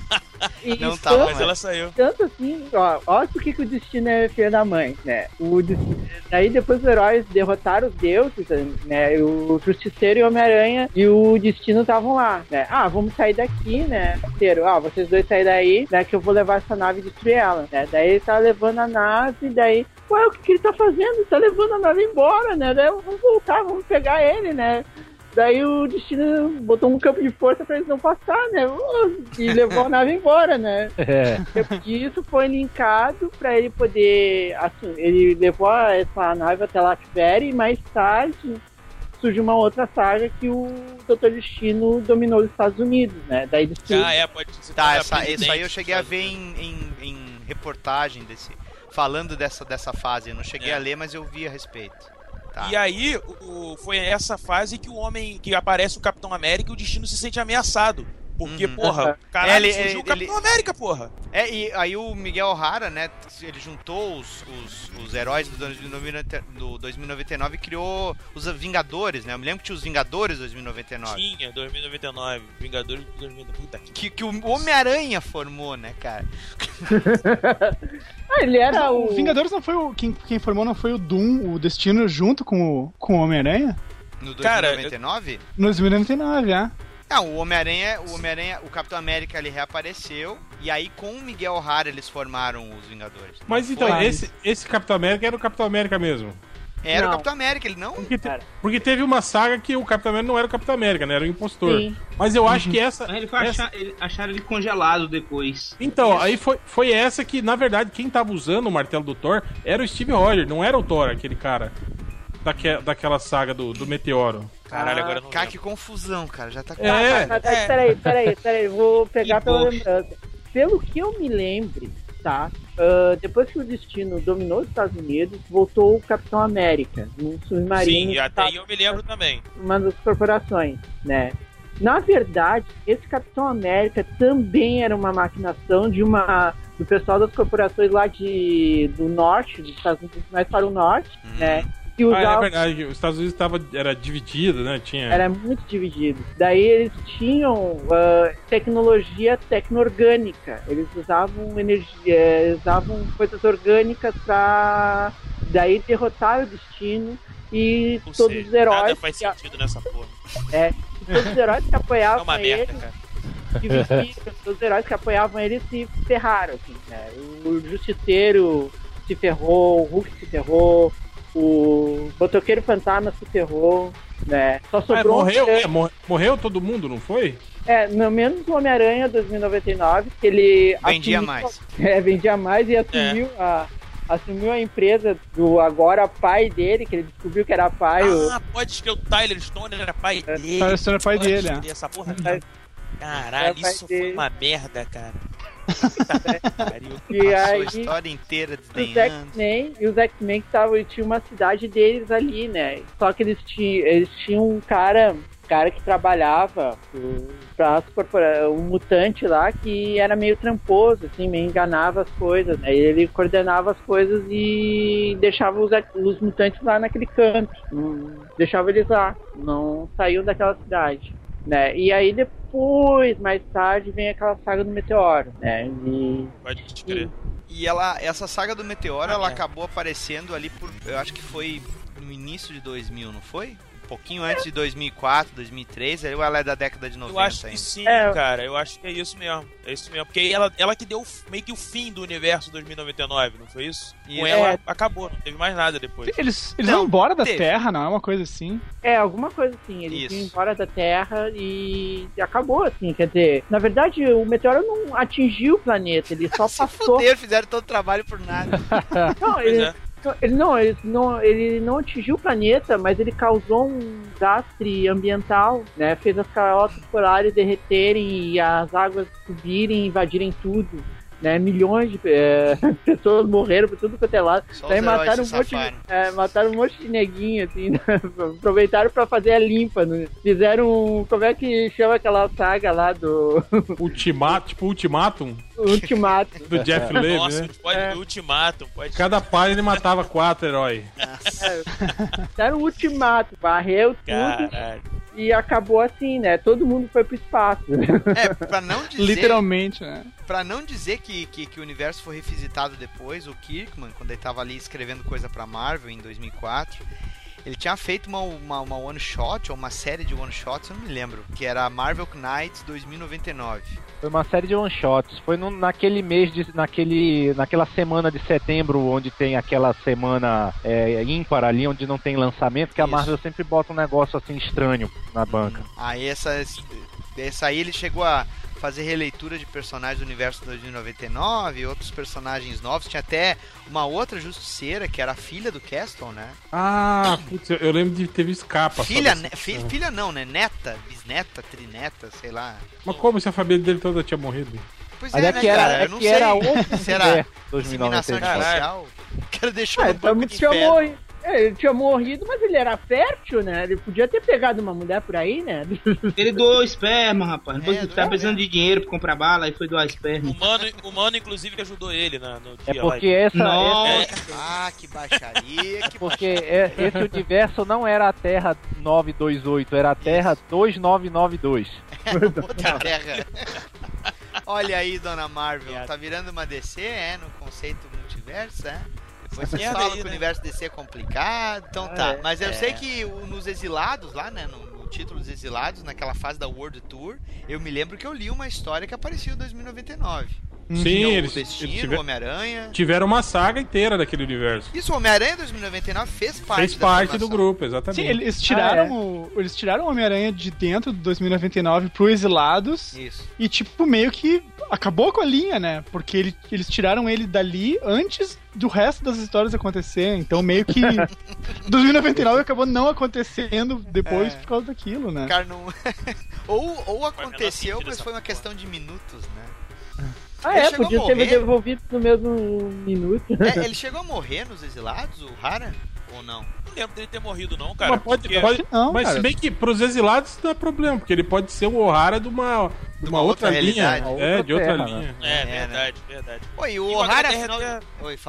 Não tanto- tava Mas ela saiu. Tanto assim, ó, olha por que que o destino é filho da mãe, né? O destino, daí depois os heróis derrotaram os deuses, né? O Justiceiro e o Homem-Aranha e o destino estavam lá, né? Ah, vamos sair daqui, né? Inteiro. Ah, vocês dois saem daí, né? Que eu vou levar essa nave e destruir ela, né? Daí ele tá levando a nave, daí. Ué, o que, que ele tá fazendo? Tá levando a nave embora, né? Daí vamos voltar, vamos pegar ele, né? Daí o destino botou um campo de força pra eles não passar, né? E levou a nave embora, né? É. E isso foi linkado pra ele poder. Assim, ele levou essa nave até Latveria e mais tarde surgiu uma outra saga que o Dr. Destino dominou os Estados Unidos, né? Daí destruiu. Ah, é, pode ser. Tá, essa, isso aí eu cheguei a ver em, em, em reportagem desse. Falando dessa, dessa fase. Eu não cheguei É. a ler, mas eu vi a respeito. Tá. E aí, o, foi essa fase que o homem, que aparece o Capitão América e o destino se sente ameaçado. Porque, Uhum. porra, caralho, Ele- surgiu ele- o Capitão América, porra. É, e aí o Miguel O'Hara, né, ele juntou os, os, os heróis do 2090 do 2099 e criou os Vingadores, né? Eu me lembro que tinha os Vingadores 2099. Tinha, 2099, Vingadores de 2099. Puta que Que, que o Homem-Aranha formou, né, cara? Ah, ele era o o. Vingadores não foi o. Quem, quem formou não foi o Doom, o Destino, junto com o, com o Homem-Aranha? No Cara, 2099? No 2099, é. Não, o Homem-Aranha, o Homem-Aranha, o Capitão América ele reapareceu e aí com o Miguel O'Hara eles formaram os Vingadores. Mas então, Foi? esse, esse Capitão América era o Capitão América mesmo. Era Não. o Capitão América, ele não? Porque, te- porque teve uma saga que o Capitão América não era o Capitão América, né? Era o impostor. Sim. Mas eu acho que essa. Mas ele foi essa- achar, ele, acharam ele congelado depois. Então, aí foi, foi essa que, na verdade, quem tava usando o martelo do Thor era o Steve Rogers, não era o Thor, aquele cara. Daque, daquela saga do, do Meteoro. Caralho, agora não Cara, lembro. que confusão, cara. Já tá É. Tá, tá, É. Peraí, peraí, peraí, vou pegar pela lembrança. Pelo que eu me lembre, tá? ah, depois que o Destino dominou os Estados Unidos, voltou o Capitão América, num submarino. Sim, até aí eu me lembro também. uma das corporações, né? Na verdade, esse Capitão América também era uma maquinação de uma do pessoal das corporações lá de do norte, dos Estados Unidos, mais para o norte, né? Que Ah, é verdade, os Estados Unidos tava, era dividido, né? Tinha. era muito dividido. Daí eles tinham ah, tecnologia tecno-orgânica. Eles usavam energia, eh, usavam coisas orgânicas para daí derrotar o destino e Ou todos seja, os heróis nada faz sentido nessa porra. e todos os heróis que É apoiavam uma ele cara. todos os heróis que apoiavam ele se ferraram, assim, né? O Justiceiro se ferrou, o Hulk se ferrou, o Botoqueiro Fantasma se ferrou, né? Só Ah, sobrou um morreu, cara- é, mor- morreu todo mundo, não foi? é, no menos o Homem-Aranha 2099, que ele Vendia assumiu- mais. É, vendia mais e assumiu a assumiu a empresa do agora pai dele, que ele descobriu que era pai. o- Ah, pode ser que o Tyler Stone era pai dele. Tyler Stone é pai Pode dele, é. Essa porra. Caralho, é isso foi dele. uma merda, cara. E Passou a aí história inteira os desdenhando. X-Men e os X-Men que estavam, tinha uma cidade deles ali, né? Só que eles tinham, eles tinham um cara, cara que trabalhava para um mutante lá que era meio tramposo, assim, meio enganava as coisas, né? Ele coordenava as coisas e deixava os, os mutantes lá naquele canto, deixava eles lá, não saíam daquela cidade. Né? E aí depois, mais tarde, vem aquela saga do meteoro, né? E Pode crer. E ela, essa saga do Meteoro, Ah, ela é. acabou aparecendo ali por, eu acho que foi no início de 2000, não foi? Um pouquinho antes de 2004, 2003, aí ela é da década de 90 Eu acho que ainda. sim, É. cara. Eu acho que é isso mesmo. É isso mesmo. Porque ela, ela que deu meio que o fim do universo 2099, não foi isso? Com Isso. ela É. acabou, não teve mais nada depois. Eles, eles Não, vão embora da teve. Terra, não é uma coisa assim? É, alguma coisa assim. Eles Isso. iam embora da Terra e acabou, assim. Quer dizer, na verdade, o meteoro não atingiu o planeta, ele só Se passou. fuder, fizeram todo o trabalho por nada. Não, Pois ele, é. Ele, não, ele, não, ele não atingiu o planeta, mas ele causou um desastre ambiental, né? Fez as calotas polares derreterem e as águas subirem, invadirem tudo. Né, milhões de é, pessoas morreram por tudo quanto é lado. Daí mataram um, monte é, mataram um monte de neguinho, assim, né? aproveitaram pra fazer a limpa. né? Fizeram. Como é que chama aquela saga lá do Ultimato, tipo Ultimatum Ultimato? do Jeff Levy, Nossa, né? pode É. ultimatum, pode Cada página ele matava quatro heróis. Fizeram o ultimato, varreu tudo Caralho. E acabou assim, né? Todo mundo foi pro espaço. É, pra não dizer, Literalmente, né? pra não dizer que, que, que o universo foi revisitado depois, o Kirkman, quando ele tava ali escrevendo coisa pra Marvel em 2004, ele tinha feito uma, uma, uma one shot, ou uma série de one shots, eu não me lembro, que era Marvel Knights 2099. Foi uma série de one-shots. Foi no- naquele mês, de, naquele, naquela semana de setembro, onde tem aquela semana é, ímpar ali, onde não tem lançamento, que a Isso. Marvel sempre bota um negócio assim estranho na banca. Aí essa, essa aí ele chegou a fazer releitura de personagens do universo 2099, outros personagens novos. Tinha até uma outra justiceira, que era a filha do Castle, né? Ah, putz, eu, lembro de ter visto capa. filha, ne- fi- filha não, né? Neta, bisneta, trineta, sei lá. Mas como se a família dele toda tinha morrido? Pois Mas é, é né, que era, cara? é Eu não que sei era outro se era universo, disseminação 2099. artificial. O cara deixou Ah, então pedra. morrido. É, ele tinha morrido, mas ele era fértil, né? Ele podia ter pegado uma mulher por aí, né? Ele doou esperma, rapaz. Depois É, ele doou tava precisando mesmo. de dinheiro pra comprar bala e foi doar esperma. O mano, o mano, inclusive, que ajudou ele na, no É dia porque lá. essa, Nossa. essa- Ah, que baixaria, que porque é- esse universo não era a Terra 928, era a Terra 2992. Outra terra. Olha aí, dona Marvel, tá virando uma DC, é, no conceito multiverso, é? Vocês Merda falam aí, que o né? universo DC é complicado, então tá. É, Mas eu é. sei que o- nos Exilados, lá, né, no, no título dos Exilados, naquela fase da World Tour, eu me lembro que eu li uma história que apareceu em 2099. Sim, eles, o Destino, eles tiver- Homem-Aranha... tiveram uma saga inteira daquele universo. Isso, o Homem-Aranha 2099 fez parte Fez parte do grupo, exatamente. Sim, eles tiraram, Ah, o, eles tiraram o Homem-Aranha de dentro do 2099 pro Exilados Isso. e, tipo, meio que acabou com a linha, né? Porque ele- eles tiraram ele dali antes do resto das histórias acontecer. Então, meio que 2099 acabou não acontecendo depois É. por causa daquilo, né? Cara, não... ou, ou aconteceu, mas foi uma questão de minutos, né? Ah, Ele é, podia ter morrer? devolvido no mesmo minuto. É, ele chegou a morrer nos Exilados, o Hara? Ou não? Não lembro dele ter morrido, não, cara. Mas pode, porque- pode- Não, mas cara. se bem que pros exilados não é problema, porque ele pode ser o O'Hara de uma, de uma, uma outra, outra linha. realidade. É, de outra Terra, linha. É, É, né? verdade, verdade. Oi, o E o O'Hara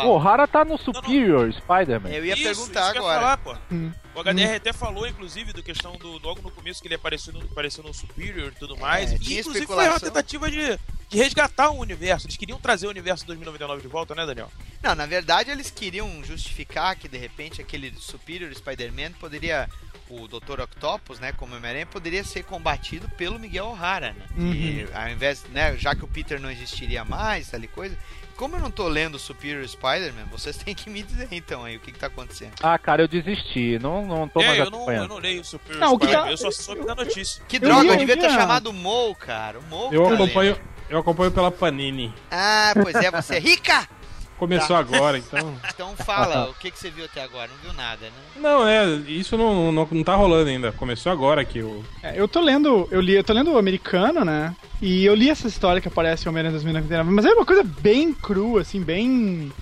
O. O'Hara tá no Superior Spider-Man. Eu ia Isso, perguntar isso que eu ia agora. falar, pô. Hum. O HDR até falou, inclusive, do questão do. Logo no começo que ele apareceu no, apareceu no Superior e tudo mais. É, e, inclusive foi uma tentativa de, de resgatar o universo. Eles queriam trazer o universo 2099 de volta, né, Daniel? Não, na verdade eles queriam justificar que de repente aquele Superior Spider-Man poderia. O Dr. Octopus, né, como Homem-Aranha, poderia ser combatido pelo Miguel O'Hara, né? E ao invés, né, já que o Peter não existiria mais, tal e coisa. Como eu não tô lendo Superior Spider-Man, vocês têm que me dizer então aí o que, que tá acontecendo. Ah, cara, eu desisti. Não, não tô mais É, eu não, eu acompanhando. não leio Super Não, Spider-Man, tá- eu só soube da notícia. Que Eu droga, li- eu eu devia vi ter chamado o Mo, cara. O Mo Eu tá acompanho, eu acompanho pela Panini. Ah, pois é, você é rica! Começou Tá. agora, então. Então fala, o que, que você viu até agora? Não viu nada, né? Não, é, isso não, não, não tá rolando ainda. Começou agora aqui o. É, eu tô lendo, eu li, eu tô lendo o americano, né? E eu li essa história que aparece em Homem-Aranha 2099, mas é uma coisa bem crua, assim, bem.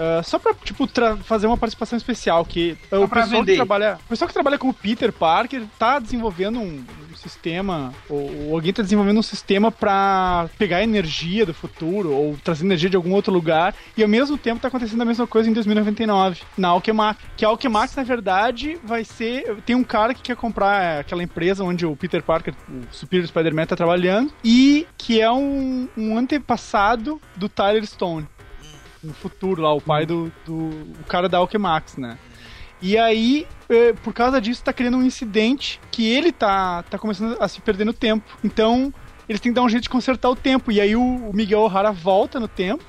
Ah, só pra, tipo, fazer uma participação especial, que ah, o pessoal que, trabalha, o pessoal que trabalha com o Peter Parker tá desenvolvendo um, um sistema, ou, ou alguém tá desenvolvendo um sistema pra pegar energia do futuro, ou trazer energia de algum outro lugar, e ao mesmo tempo tá acontecendo a mesma coisa em 2099, na Alchemax. Que a Alchemax, na verdade, vai ser... Tem um cara que quer comprar aquela empresa onde o Peter Parker, o Superior Spider-Man, tá trabalhando, e que é um, um antepassado do Tyler Stone. No futuro lá, o pai do, do o cara da Alchemax, né? E aí, eh, por causa disso, tá criando um incidente que ele tá, tá começando a se perder no tempo. Então, eles têm que dar um jeito de consertar o tempo. E aí o, o Miguel O'Hara volta no tempo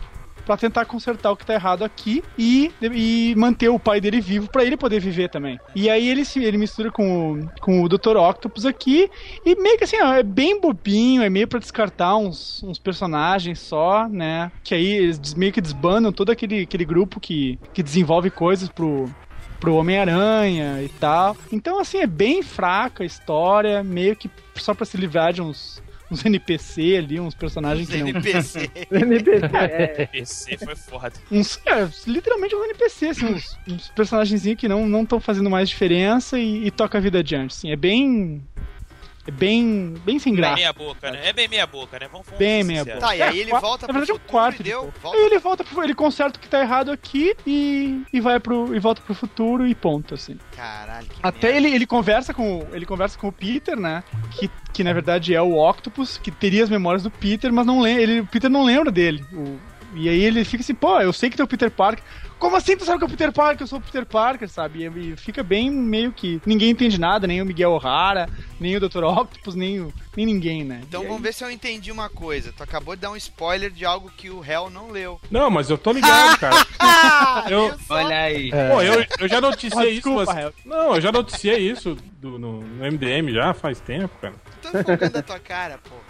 pra tentar consertar o que tá errado aqui e, e manter o pai dele vivo pra ele poder viver também. E aí ele se ele mistura com o, com o Dr. Octopus aqui e meio que assim, ó, é bem bobinho, é meio pra descartar uns, uns personagens só, né? Que aí eles meio que desbandam todo aquele, aquele grupo que, que desenvolve coisas pro, pro Homem-Aranha e tal. Então, assim, é bem fraca a história, meio que só pra se livrar de uns, uns NPC ali, uns personagens Os que não. NPC. NPC, é. PC foi foda. Uns, é, literalmente um NPC, assim, uns, uns personagenzinhos que não estão fazendo mais diferença e, e toca a vida adiante. Assim, é bem. É bem. bem sem Bem graça. meia boca, né? É bem meia boca, né? Vamos, vamos Bem meia sinceros. boca. Tá, e aí ele qua- volta na pro verdade, é um futuro quarto de deu. Volta Aí ele volta pro, ele conserta o que tá errado aqui e, e vai pro e volta pro futuro e ponto assim. Caralho, que Até merda. ele, ele conversa com ele conversa com o Peter, né? Que, que na verdade é o Octopus, que teria as memórias do Peter, mas não lembra, ele o Peter não lembra dele. O- e aí ele fica assim, pô, eu sei que é o Peter Parker. Como assim tu sabe que é o Peter Parker? Eu sou o Peter Parker, sabe? E, e fica bem meio que ninguém entende nada, nem o Miguel O'Hara, nem o Dr. Octopus, nem, o, nem ninguém, né? Então E aí- vamos ver se eu entendi uma coisa. Tu acabou de dar um spoiler de algo que o réu não leu. Não, mas eu tô ligado, cara. Ah, Eu-? Olha aí. Pô, eu, eu já Ah, noticiei isso. desculpa, mas- Hel. Não, eu já noticiei isso do- no, no MDM já faz tempo, cara. Tô focando a tua cara, porra.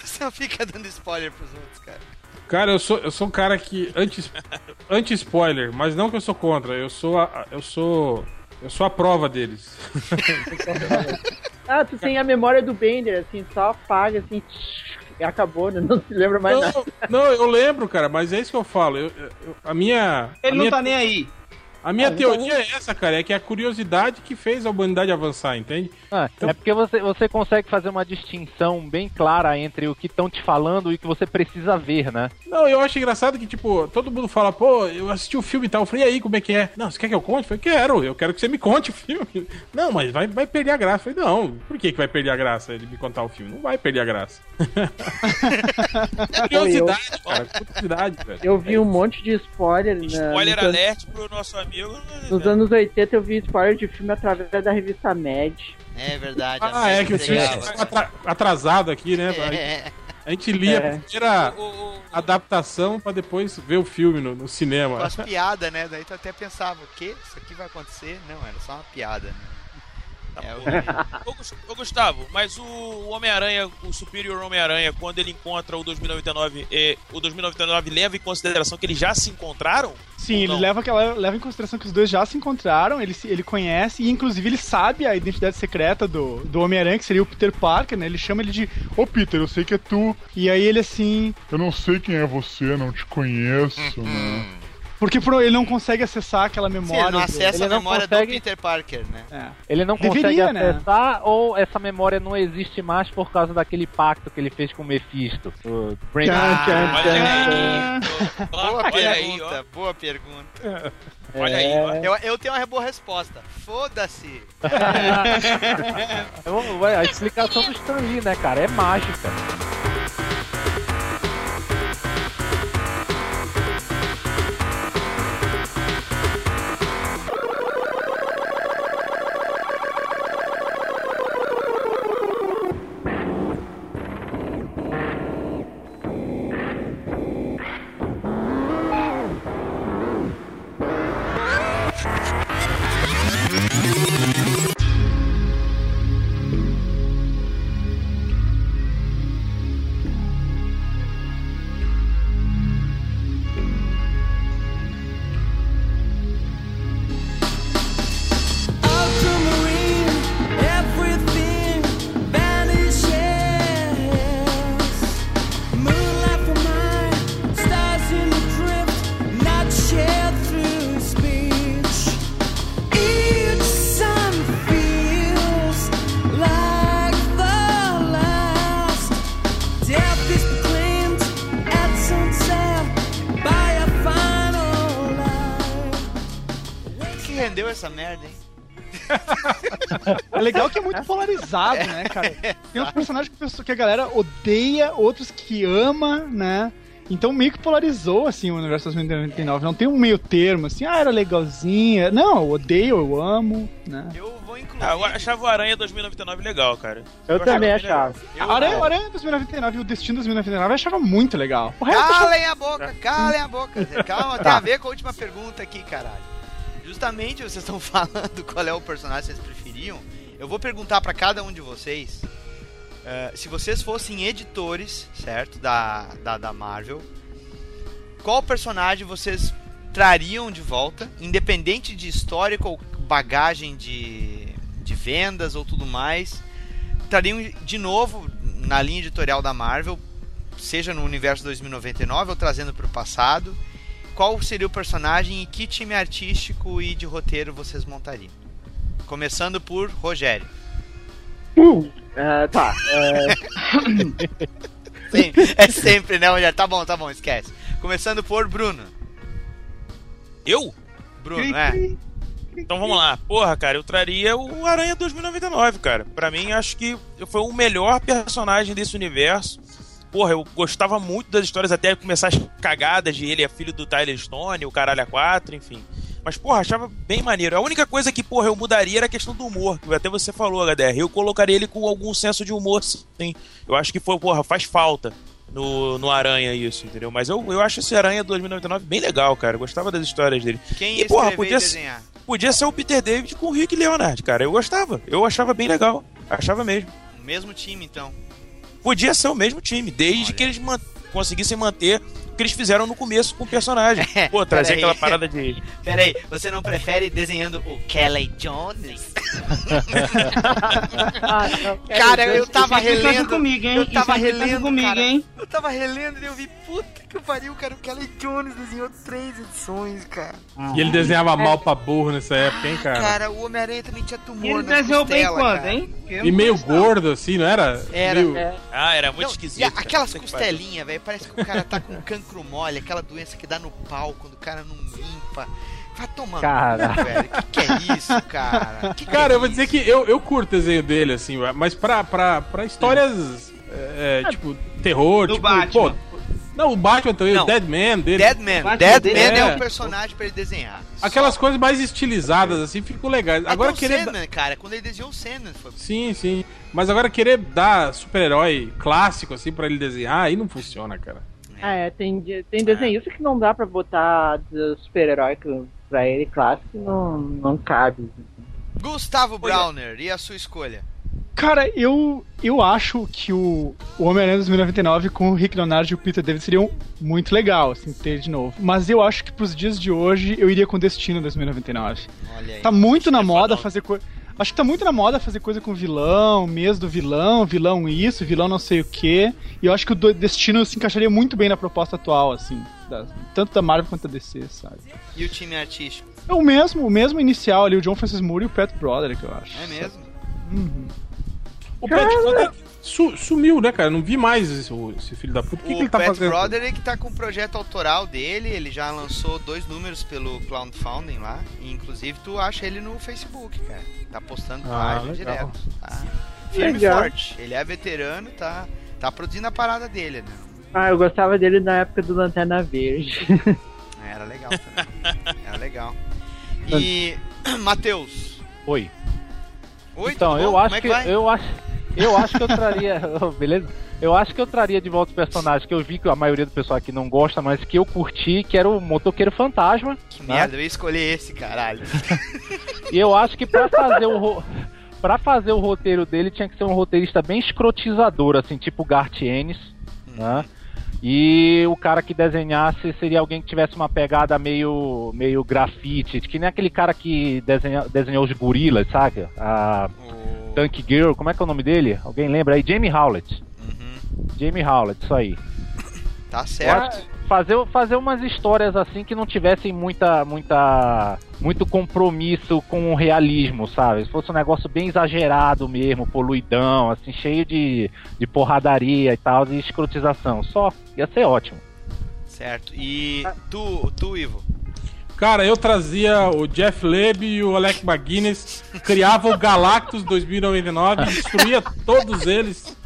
Tu só fica dando spoiler pros outros, cara. Cara, eu sou, eu sou um cara que. Anti, anti-spoiler, mas não que eu sou contra. Eu sou a, eu sou. Eu sou a prova deles. Ah, tu tem a memória do Bender, assim, só apaga, assim, e acabou, né? Não se lembra mais nada. Não, não, eu lembro, cara, mas é isso que eu falo. Eu- eu- a minha. Ele a não minha, tá nem aí. A minha Ah, teoria é essa, cara, é que é a curiosidade que fez a humanidade avançar, entende? Ah, é porque você, você consegue fazer uma distinção bem clara entre o que estão te falando e o que você precisa ver, né? Não, eu acho engraçado que, tipo, todo mundo fala, pô, eu assisti o filme e tal. Eu falei, e aí, como é que é? Não, você quer que eu conte? Eu falei, quero, eu quero que você me conte o filme. Não, mas vai, vai perder a graça. Eu falei, não, por que, que vai perder a graça ele me contar o filme? Não vai perder a graça. curiosidade, cara, curiosidade, velho. Eu vi um monte de spoiler, na, Spoiler anos- alert pro nosso amigo. Nos anos 80 eu vi spoiler de filme através da revista Mad. É verdade. Ah, é que o filme atrasado aqui, né? É. A gente lia É. a primeira O- o- o- adaptação pra depois ver o filme no, no Com cinema. as piadas, né? Daí tu até pensava, o quê? Isso aqui vai acontecer? Não, era só uma piada, né? É, o- Ô, Gus- ô, Gustavo, mas o Homem-Aranha, o Superior Homem-Aranha, quando ele encontra o 2099, eh, o 2099 leva em consideração que eles já se encontraram? Sim, ele leva, aquela, leva em consideração que os dois já se encontraram, ele, ele conhece, e inclusive ele sabe a identidade secreta do, do Homem-Aranha, que seria o Peter Parker, né? Ele chama ele de Ô Peter, eu sei que é tu. E aí ele assim. Eu não sei quem é você, não te conheço, né? Porque pro- ele não consegue acessar aquela Sim, memória. ele não acessa ele a não memória consegue- do Peter Parker, né? É. Ele não Deveria, consegue né? acessar ou essa memória não existe mais por causa daquele pacto que ele fez com o Mephisto. O Brain- Tchan, tchan, Olha aí, Boa olha aí, pergunta, ó. boa pergunta. Olha aí. Eu, eu tenho uma boa resposta. Foda-se. Eu- A explicação do Stan Lee, né, cara? É mágica. Polarizado, né, cara? Tem uns personagens que a pessoa- que a galera odeia, outros que ama, né? Então meio que polarizou, assim, o universo 2099. Não tem um meio termo, assim, ah, era legalzinha. Não, eu odeio, eu amo, né? Eu vou incluir. Ah, eu achava o Aranha 2099 legal, cara. Eu também achava achava. A Aranha, Aranha 2099 e o Destino 2099 eu achava muito legal. O resto eu achava... Calem a boca, calem a boca. Calma, tem a ver com a última pergunta aqui, caralho. Justamente vocês estão falando qual é o personagem que vocês preferiam. Eu vou perguntar pra cada um de vocês eh, se vocês fossem editores, certo? Da, da, da Marvel, qual personagem vocês trariam de volta, independente de histórico ou bagagem de, de vendas ou tudo mais, trariam de novo na linha editorial da Marvel, seja no universo 2099 ou trazendo para o passado, qual seria o personagem e que time artístico e de roteiro vocês montariam? Começando por Rogério. Ah, tá. é, Sim, é sempre, né, Rogério? Tá bom, tá bom, esquece. Começando por Bruno. Eu? Bruno, é. Então vamos lá. Porra, cara, eu traria o Aranha 2099, cara. Pra mim, acho que foi o melhor personagem desse universo. Porra, eu gostava muito das histórias até começar as cagadas de ele é filho do Tyler Stone, o caralho a 4, enfim. Mas, porra, achava bem maneiro. A única coisa que, porra, eu mudaria era a questão do humor, que até você falou, HDR. Eu colocaria ele com algum senso de humor, sim. Eu acho que foi, porra, faz falta no, no Aranha isso, entendeu? Mas eu, eu acho esse Aranha 2099 bem legal, cara. Eu gostava das histórias dele. Quem E, porra, podia ser- desenhar? Podia ser o Peter David com o Rick Leonard, cara. Eu gostava. Eu achava bem legal. Achava mesmo. O mesmo time, então. Podia ser o mesmo time, desde Olha. que eles man- conseguissem manter que eles fizeram no começo com o personagem. Pô, trazer Peraí. aquela parada de. Pera aí, você não prefere desenhando o Kelly Jones? ah, não, Cara, eu tava é relendo. comigo, hein? Eu tava é relendo, comigo, cara. hein? Eu tava relendo e eu vi, puta que pariu, cara. O Kelly Jones desenhou três edições, cara. E ele desenhava mal pra burro nessa época, hein, cara? Cara, o Homem-Aranha também tinha E tumor ele nas desenhou bem quando, hein? E meio gordo, assim, não era? Era. Meio- É, Ah, era muito Não, esquisito. e a- cara. aquelas que costelinhas, velho, parece que o cara tá com cancro mole, aquela doença que dá no pau quando o cara não limpa. Vai tomando, Cara. velho. Que que é isso, cara? Que que Cara, é eu vou dizer isso? que eu, eu curto o desenho dele, assim, mas pra, pra, pra histórias, é, é, tipo, terror, Do tipo, Batman. pô... Não, o Batman também, Não. o Deadman dele. Deadman. Deadman é é- um personagem pra ele desenhar. Aquelas coisas mais estilizadas, assim, ficam legais. Até Agora o querer... Sandman, cara, quando ele desenhou o Sandman, foi... Sim, sim. Mas agora querer dar super-herói clássico, assim, pra ele desenhar, aí não funciona, cara. Ah, é, tem, tem desenhista que não dá pra botar super-herói pra ele clássico não, não cabe. Gustavo Browner, e a sua escolha? Cara, eu, eu acho que o, o Homem-Aranha 2099 com o Rick Leonard e o Peter David seriam muito legal, assim, ter de novo. Mas eu acho que pros dias de hoje eu iria com o Destino 2099. Olha aí. Tá muito na é moda fazer coisa. Acho que tá muito na moda fazer coisa com vilão, mês do vilão, vilão isso, vilão não sei o que. E eu acho que o Destino se encaixaria muito bem na proposta atual, assim. da- tanto da Marvel quanto da DC, sabe? E o time artístico? É o mesmo, o mesmo inicial ali, o John Francis Moore e o Pat Broderick, eu acho. É mesmo? Uhum. O Pat Broderick su- sumiu, né, cara? Não vi mais esse, o- esse filho da puta. O que, que o ele tá Pat fazendo? Broderick tá com um projeto autoral dele, ele já lançou dois números pelo Crowdfunding lá, e inclusive tu acha ele no Facebook, cara. Tá postando Ah, página direto. Tá firme e Legal. forte. Ele é veterano, tá, tá produzindo a parada dele, né? Ah, eu gostava dele na época do Lanterna Verde. Era legal também. Era legal. E Matheus. Oi. Oi, então, tudo bom? eu Como acho é que, vai? eu acho eu acho que eu traria, Oh, beleza? Eu acho que eu traria de volta os personagens que eu vi que a maioria do pessoal aqui não gosta, mas que eu curti, que era o Motoqueiro Fantasma. Que né? merda, eu ia escolher esse, caralho. E eu acho que pra fazer o ro... para fazer o roteiro dele tinha que ser um roteirista bem escrotizador, assim, tipo Garth Ennis, né? E o cara que desenhasse seria alguém que tivesse uma pegada meio meio grafite, que nem aquele cara que desenha, desenhou os gorilas, sabe? A O- Tank Girl, como é que é o nome dele? Alguém lembra aí? Jamie Howlett. Uhum. Jamie Howlett, isso aí. Tá certo. Fazer, fazer umas histórias assim que não tivessem muita, muita, muito compromisso com o realismo, sabe? Se fosse um negócio bem exagerado mesmo, poluidão, assim, cheio de, de porradaria e tal, de escrotização. Só, ia ser ótimo. Certo. E tu, tu, Ivo? Cara, eu trazia o Jeff Leb e o Alec McGuinness, criava o Galactus 2099 e destruía todos eles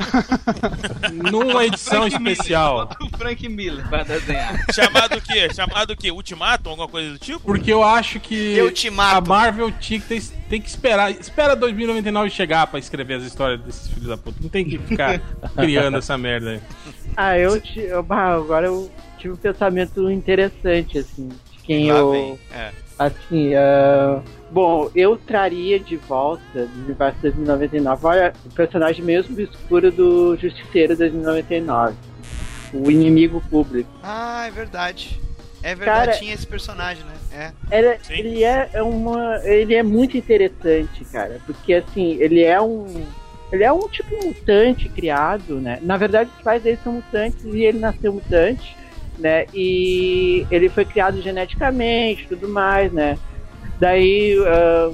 numa edição Frank Miller, especial. bota o Frank Miller pra desenhar. Chamado o quê? Chamado o quê? Ultimatum? Alguma coisa do tipo? Porque eu acho que Eu te mato. a Marvel tinha que ter, tem que esperar. Espera 2099 chegar pra escrever as histórias desses filhos da puta. Não tem que ficar criando essa merda aí. Ah, eu, ti- eu agora eu tive um pensamento interessante, assim, quem Lá eu. vem. É. Assim, ah, bom, eu traria de volta do universo 2099 olha, o personagem mesmo obscuro do Justiceiro 2099. O inimigo público. Ah, é verdade. É verdade, Cara- tinha esse personagem, né? É. Ele, Sim. ele é é uma. Ele é muito interessante, cara. Porque assim, ele é um. Ele é um tipo mutante criado, né? Na verdade, os pais dele são mutantes e ele nasceu mutante, né? E ele foi criado geneticamente tudo mais, né? Daí, ah,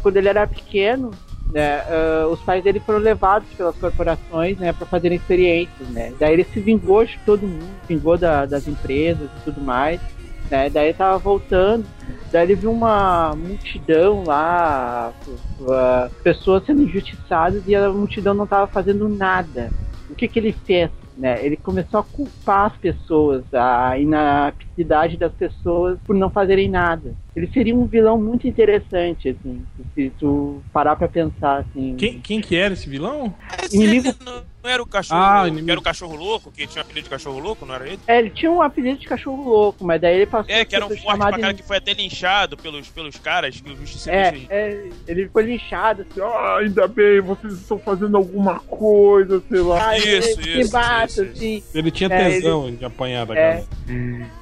quando ele era pequeno, né? ah, os pais dele foram levados pelas corporações, né? Para fazerem experiências, né? Daí ele se vingou de todo mundo, vingou da- das empresas e tudo mais, né? Daí ele tava voltando, daí ele viu uma multidão lá, ah, pessoas sendo injustiçadas e a multidão não tava fazendo nada. O que que ele fez? Né? Ele começou a culpar as pessoas, a inaptidade das pessoas por não fazerem nada. Ele seria um vilão muito interessante, assim, se tu parar pra pensar, assim. Quem, quem que era esse vilão? Inimigo- ele não, era o cachorro. Ah, o que inimigo. era o cachorro louco, que tinha apelido de cachorro louco, não era ele? É, ele tinha um apelido de cachorro louco, mas daí ele passou É, que era um forte pra cara de- que foi até linchado pelos, pelos caras que o justiceiro É, é, ele foi linchado, assim, ó. Ah, ainda bem, vocês estão fazendo alguma coisa, sei lá. ai, Isso, ele isso, bate, isso, isso. assim. Ele tinha É, tesão de apanhar da É. cara.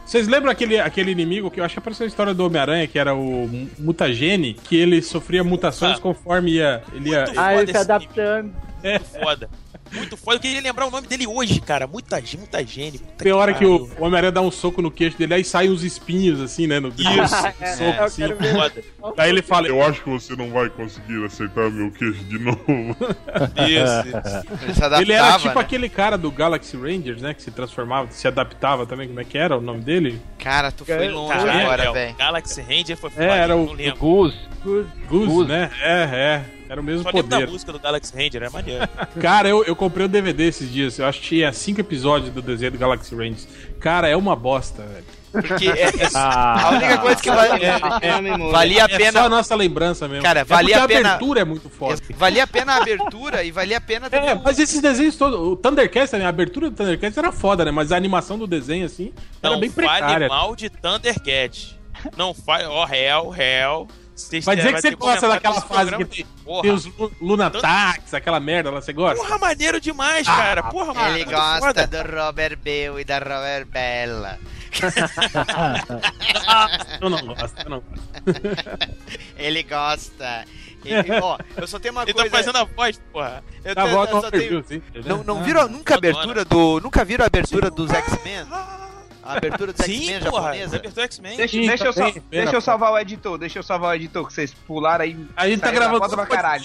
Vocês lembram aquele, aquele inimigo que eu acho que apareceu a história do Homem-Aranha, que era o Mutagene, que ele sofria mutações Ah. conforme ia. Ele ia. Ah, ele se adaptando. Muito foda. Muito foda. Eu queria lembrar o nome dele hoje, cara. Muita, muita gene. puta Tem hora que o pariu. o Homem-Aranha dá um soco no queixo dele, aí saem uns espinhos assim, né? No Isso, soco, É, eu assim. Foda. Daí ele fala. Eu acho que você não vai conseguir acertar meu queixo de novo. Isso, isso. Ele se adaptava, Ele era tipo né? aquele cara do Galaxy Rangers, né? Que se transformava, se adaptava também. Como é que era o nome dele? Cara, tu foi longe Caralho, agora, é, o velho. Galaxy Ranger foi É, era o- lembro. Goose. Goose, Goose. né? É, é. Era o mesmo Só lembro da poder. música do Galaxy Ranger, é maneiro. Cara, eu, eu comprei o DVD esses dias. Eu acho que tinha cinco episódios do desenho do Galaxy Rangers. Cara, é uma bosta, velho. Porque é, é- Ah. a única coisa que vale- É, memória. valia a É só pena. a nossa lembrança mesmo. Cara, É valia porque a pena- abertura é muito foda. Valia a pena a abertura e valia a pena É, mas esses desenhos todos. O Thundercats também, a abertura do Thundercats era foda, né? Mas a animação do desenho, assim, era Não bem fale precária. mal de Thundercat. Não fale, ó, réu, réu. Vai dizer vai que você gosta daquela fase que tem, tem os Lu- Lunatax, aquela merda lá, você gosta? Porra, maneiro demais, cara. Porra, mano. Ele muito gosta foda. do Robert Bell e da Robert Bella. Eu não gosto, eu não gosto. Ele gosta. Ele- ó, eu só tenho uma Ele coisa. tá fazendo a voz, porra. eu, Tá tenho- bom, eu só não tenho- sim. Não, não viram nunca a abertura do. Nunca viram a abertura dos X-Men? A abertura Sim, X-Men japonesa? Abertura X-Men. Deixa, Sim, deixa, eu, deixa eu salvar o editor, deixa eu salvar o editor, que vocês pularam aí. A gente tá gravando pra caralho.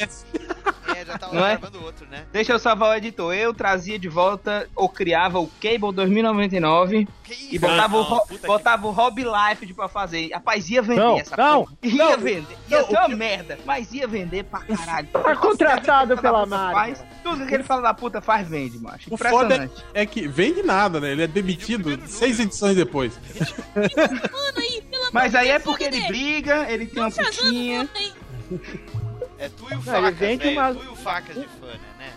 É, já tava é? gravando outro, né? Deixa eu salvar o editor. Eu trazia de volta, ou criava o Cable 2099 Que e botava, o, não, Ro- puta que- botava o Hobby Life pra fazer. Rapaz, ia vender Não, essa não, porra. Ia não, vender. Ia não, ser uma merda, mas ia vender pra caralho. Tá contratado que pela faz, Tudo que aquele fala da puta faz, vende, macho. O foda Impressionante. é que vende nada, né? Ele é demitido seis edições depois. Mano, aí, Mas aí é porque ele briga, ele tem uma Tá putinha. É tu e o ele Facas, vende velho. uma- Tu e o Facas de fã, né? né?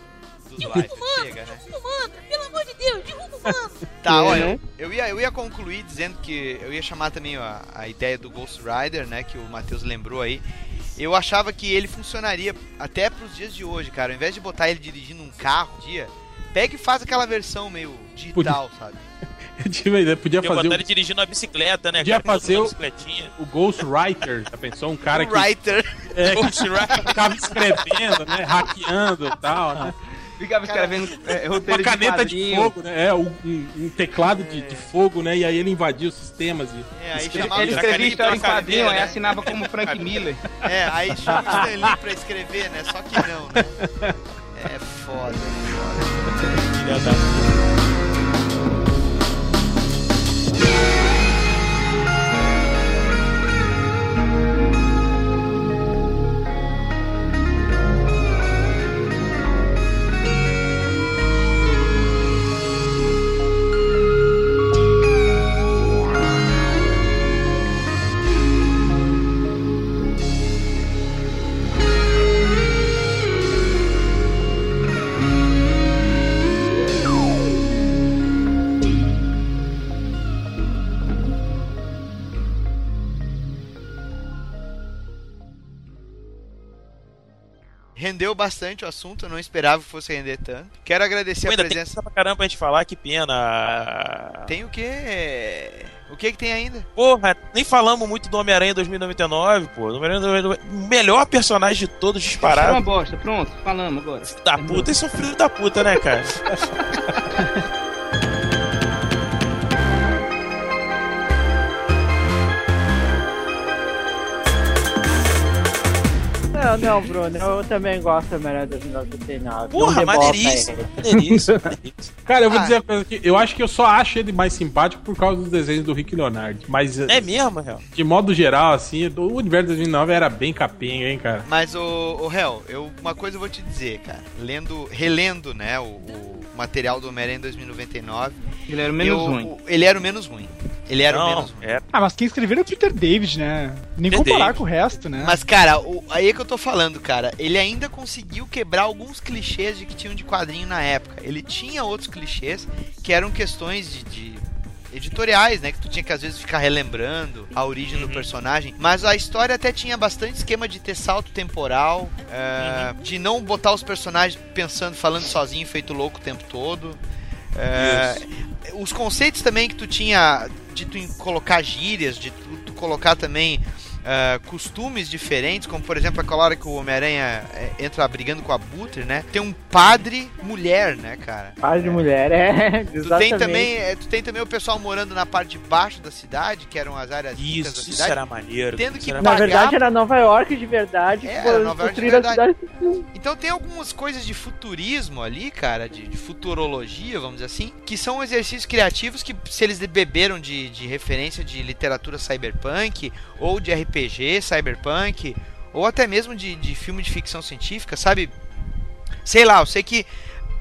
Dos Derruba lives, o mano, chega, né? mano. Pelo amor de Deus, derruba o mano. Tá, olha, né? eu ia, eu ia concluir dizendo que eu ia chamar também a, a ideia do Ghost Rider, né, que o Matheus lembrou aí. Eu achava que ele funcionaria até pros dias de hoje, cara. Ao invés de botar ele dirigindo um carro um dia, pega e faz aquela versão meio digital, sabe? Eu tive a ideia, podia fazer botar o, ele dirigindo uma bicicleta, né? Podia cara? fazer o- bicicletinha. o Ghost Writer, já pensou? Um cara que, o Writer. é, que Ghost Rider. ficava escrevendo, né? Hackeando e tal, né? Ficava escrevendo é, Uma roteiro caneta de, de, fogo, né? É, um, um- teclado de, de fogo, né? E aí ele invadia os sistemas e. É, aí Ele, chamava ele escrevia história em quadrinho, aí né? assinava como Frank Miller. É, aí chama o Stan Lee pra escrever, né? Só que não, né? É foda, foda. Filha da Yeah. Rendeu bastante o assunto, não esperava que fosse render tanto. Quero agradecer Pô, a ainda tem presença. coisa pra caramba pra gente falar, que pena. Tem o quê? O que que tem ainda? Porra, nem falamos muito do Homem-Aranha 2099, pô. O Homem-Aranha 2099, o melhor personagem de todos Era uma disparado. bosta, pronto, falamos agora. Filho da puta, esse é um filho da puta, né, cara? Não, não, Bruno, eu também gosto do Homem-Aranha 2099. Porra, Não debota maneiríssimo, maneiríssimo. Cara, eu vou Ah. dizer uma coisa aqui. Eu acho que eu só acho ele mais simpático por causa dos desenhos do Rick Leonardo. Mas, É mesmo, real? de modo geral, assim, o universo 2009 era bem capenga, hein, cara? Mas o, o Hel, eu uma coisa eu vou te dizer, cara. Lendo, relendo, né, o, o material do Homem-Aranha em 2099, Ele era o menos eu- ruim. o- ele era o menos ruim. Ele era o Não, menos ruim. é. Ah, mas quem escreveu é o Peter David, né? Nem Peter comparar David. com o resto, né? Mas, cara, o- aí é que eu tô falando, cara. Ele ainda conseguiu quebrar alguns clichês de que tinham de quadrinho na época. Ele tinha outros clichês que eram questões de. de editoriais, né? Que tu tinha que às vezes ficar relembrando a origem do personagem. Mas a história até tinha bastante esquema de ter salto temporal, é, de não botar os personagens pensando, falando sozinho, feito louco o tempo todo. É, os conceitos também que tu tinha de tu colocar gírias, de tu, tu colocar também é, costumes diferentes, como por exemplo aquela hora que o Homem-Aranha é, entra brigando com a Butter, né? Tem um padre mulher, né, cara? Par de mulher, é. Tu tem, exatamente. também, é, tu tem também o pessoal morando na parte de baixo da cidade, que eram as áreas ricas da Isso, isso cidade. era maneiro. Tendo isso que era Na pagar- verdade era Nova York de verdade. É, era Nova York de verdade. cidade. Então tem algumas coisas de futurismo ali, cara, de, de futurologia, vamos dizer assim, que são exercícios criativos que se eles beberam de, de referência de literatura cyberpunk, ou de RPG cyberpunk, ou até mesmo de, de filme de ficção científica, sabe? Sei lá, eu sei que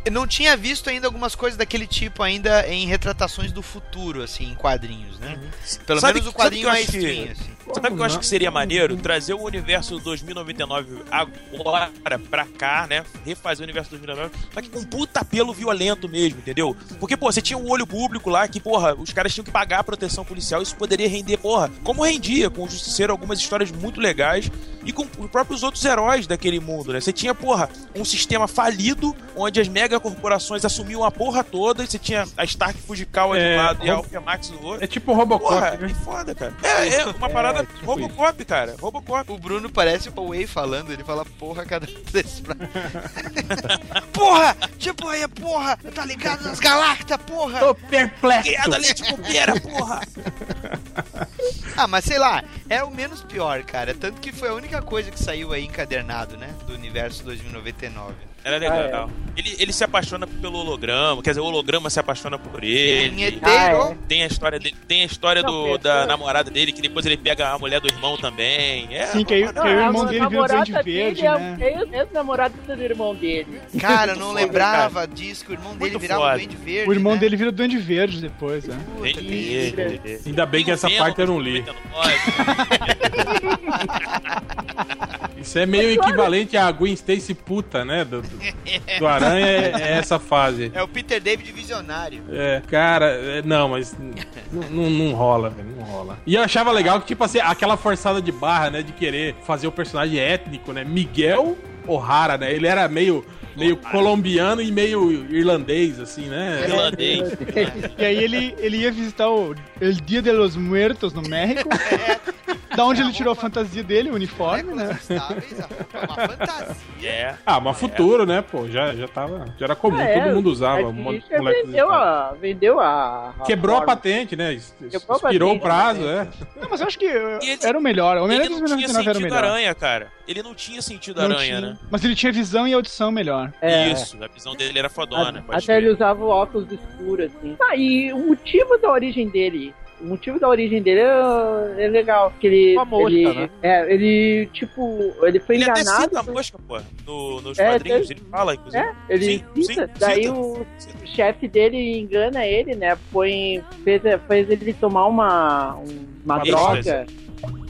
eu não tinha visto ainda algumas coisas daquele tipo ainda em retratações do futuro, assim, em quadrinhos, né? Pelo Sabe- menos o quadrinho mais que- stream, assim. Sabe o que eu acho que seria maneiro? Trazer o universo 2099 agora pra cá, né? Refazer o universo 2099, só que com puta apelo violento mesmo, entendeu? Porque, pô, você tinha um olho público lá que, porra, os caras tinham que pagar a proteção policial, isso poderia render, porra, como rendia com o Justiceiro algumas histórias muito legais e com os próprios outros heróis daquele mundo, né? Você tinha, porra, um sistema falido onde as megacorporações assumiam a porra toda e você tinha a Stark Fujikawa de É, um lado e a Alpha do outro. É tipo Robocop, Porra, né? que foda, cara. É, é uma parada tipo Robocop, cara. Robocop. O Bruno parece o Way falando, ele fala porra cada vez pra... porra! Tipo aí, porra! Tá ligado nas galactas, porra! Tô perplexo. Criada leite com pera, porra! Ah, mas sei lá, é o menos pior, cara. Tanto que foi a única coisa que saiu aí encadernado, né? Do universo 2099. Era legal. Ele, ele se apaixona pelo holograma, quer dizer, o holograma se apaixona por ele. Vinheteiro. Ah, é. Tem a história dele, tem a história Não, do, da namorada dele, que depois ele pega a mulher do irmão também. É, Sim, que aí, que aí o Ah, irmão dele vira Duende Verde, dele né? É o ex-namorado do irmão dele. Cara, eu não foda, lembrava disso, que o irmão dele Muito virava foda. Duende Verde. O irmão né? dele vira o Duende Verde depois, né? Puta. Ainda bem que essa parte eu não li. 99. Isso é meio equivalente a Gwen Stacy puta, né? Do, do, do Aranha é, é essa fase. É o Peter David visionário. É, cara, é, não, mas não, não rola, velho, não rola. E eu achava legal que, tipo assim, aquela forçada de barra, né, de querer fazer o personagem étnico, né? Miguel O'Hara, né? Ele era meio, meio colombiano e meio irlandês, assim, né? Irlandês. E aí ele, ele ia visitar o El Dia de los Muertos no México. da onde ele tirou a fantasia dele, o uniforme, né? Estáveis, a roupa é uma fantasia. É. Ah, mas futuro, né, pô? Já, já tava. Já era comum, É, todo mundo usava. a de Disney moleque vendeu a, vendeu a, a Quebrou a patente, né? Quebrou a Expirou o prazo, né? é. Não, mas eu acho que uh, E ele- era o melhor. O Homem-Aranha Ele não tinha 2099 era o sentido melhor. aranha, cara. Ele não tinha sentido Não aranha, tinha. né? Mas ele tinha visão e audição melhor. É. Isso, a visão dele era fodona. pode Até ele crer. usava o óculos escuro, assim. Ah, e o motivo da origem dele. O motivo da origem dele é, é legal. Que ele. Uma mosca, ele, né? É, ele, tipo, ele foi Ele até enganado. cita a mosca, pô, no, nos É, quadrinhos. teve- Ele fala, inclusive. É, ele Sim, cita. sim, Daí cita. o chefe dele engana ele, né? Põe, fez, fez ele tomar uma, um- uma Êxtase.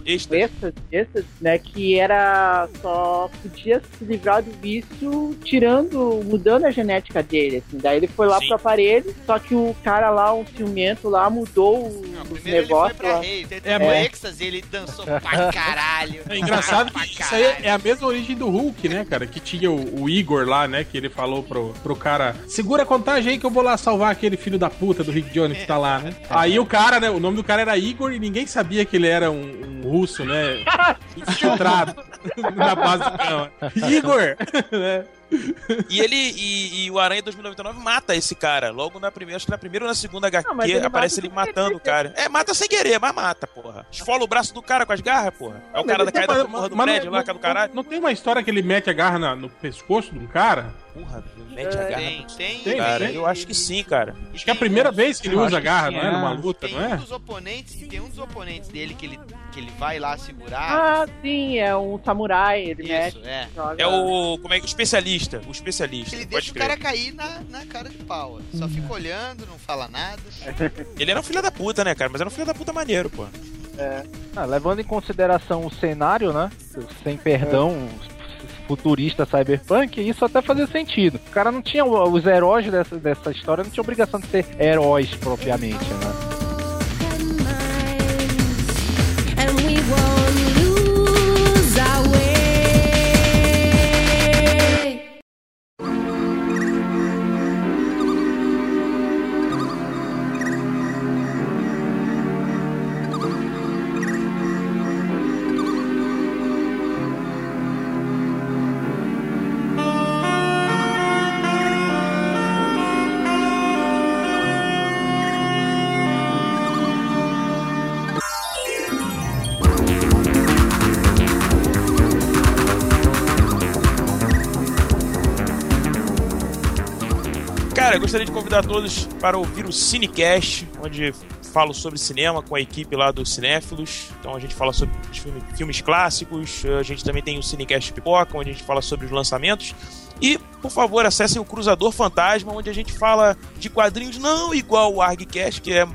Droga. Extra. Essas, essas, né? Que era só podia se livrar do vício tirando, mudando a genética dele, assim. Daí ele foi lá Sim. pro aparelho, só que o cara lá, um ciumento lá, mudou o, Não, primeiro ele foi negócios pra rave, É, mas- êxtase, ele dançou pra caralho. É engraçado que isso aí é a mesma origem do Hulk, né, cara? Que tinha o, o Igor lá, né? Que ele falou pro, pro cara: segura a contagem aí que eu vou lá salvar aquele filho da puta do Rick Jones que tá lá, né? Aí o cara, né? O nome do cara era Igor e ninguém sabia que ele era um, um russo, né? Infiltrado na base do cama. Igor! né? E ele e, e o Aranha 2099 mata esse cara. Logo na primeira, acho que na primeira ou na segunda HQ Não, ele aparece ele matando o cara. É, mata sem querer, mas mata, porra. Esfola o braço do cara com as garras, porra. É o cara da caída da porra do Mas prédio lá, cara do caralho. Não, tem uma história que ele mete a garra na- no pescoço de um cara? Porra, mete a garra. Tem, tem, Tem, Cara, tem. eu acho que sim, cara. Acho que é a primeira vez que ele usa a garra, sim, não é? é. Numa luta, Tem não um é? dos oponentes, tem um dos oponentes dele que ele, que ele vai lá segurar. Ah, sim, é um samurai, ele Isso, mexe, é. joga... É o. Como é que. O especialista. O especialista. Ele deixa o crer. cara cair na, na cara de pau. Só fica olhando, não fala nada. Ele era um filho da puta, né, cara? Mas era um filho da puta maneiro, pô. Ah, levando em consideração o cenário, né? Sem perdão, futurista cyberpunk, isso até fazia sentido. O cara não tinha. Os heróis dessa, dessa história não tinha obrigação de ser heróis propriamente, né? Gostaria de convidar todos para ouvir o Cinecast, onde falo sobre cinema com a equipe lá do Cinéfilos. Então a gente fala sobre os filme- filmes clássicos, a gente também tem o Cinecast Pipoca, onde a gente fala sobre os lançamentos. E, por favor, acessem o Cruzador Fantasma, onde a gente fala de quadrinhos não igual o ArgCast, que é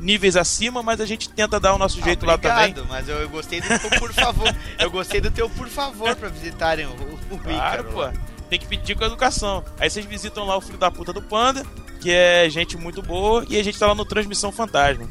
níveis acima, mas a gente tenta dar o nosso jeito lá também. Obrigado, mas eu, eu gostei do teu por favor. Eu gostei do teu por favor pra visitarem o, o Claro, Ícaro pô. lá. Tem que pedir com educação. Aí vocês visitam lá o filho da puta do Panda, que é gente muito boa, e a gente tá lá no Transmissão Fantasma.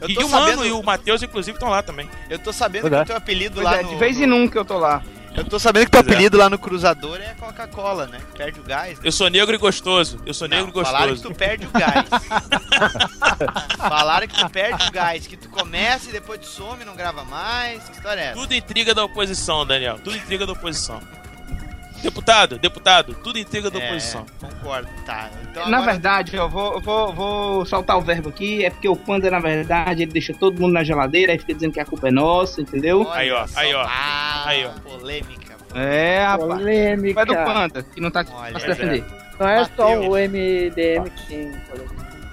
Eu e tô o Mano sabendo- e o Matheus, inclusive, estão lá também. Eu tô sabendo Pois que é. o teu apelido Pois lá é, no... de vez em nunca eu tô lá. Eu tô sabendo que teu Pois é. apelido lá no Cruzador é Coca-Cola, né? Perde o gás. Eu sou negro e gostoso. Eu sou Não, negro e falaram que gostoso. tu perde o gás. falaram que tu perde o gás, que tu começa e depois tu some, não grava mais. Que história é essa? Tudo intriga da oposição, Daniel. Tudo intriga da oposição. Deputado, deputado, tudo intriga da É, oposição. concordo, tá. Então Na agora- verdade, eu vou, eu vou, vou soltar o verbo aqui, é porque o Panda, na verdade, ele deixa todo mundo na geladeira, aí fica dizendo que a culpa é nossa, entendeu? Olha Aí, ó, aí, ó. Ah, Aí, ó. polêmica. É, rapaz. Polêmica. Vai do Panda, que não tá Olha, pra se defender. Não é só o MDM que tem.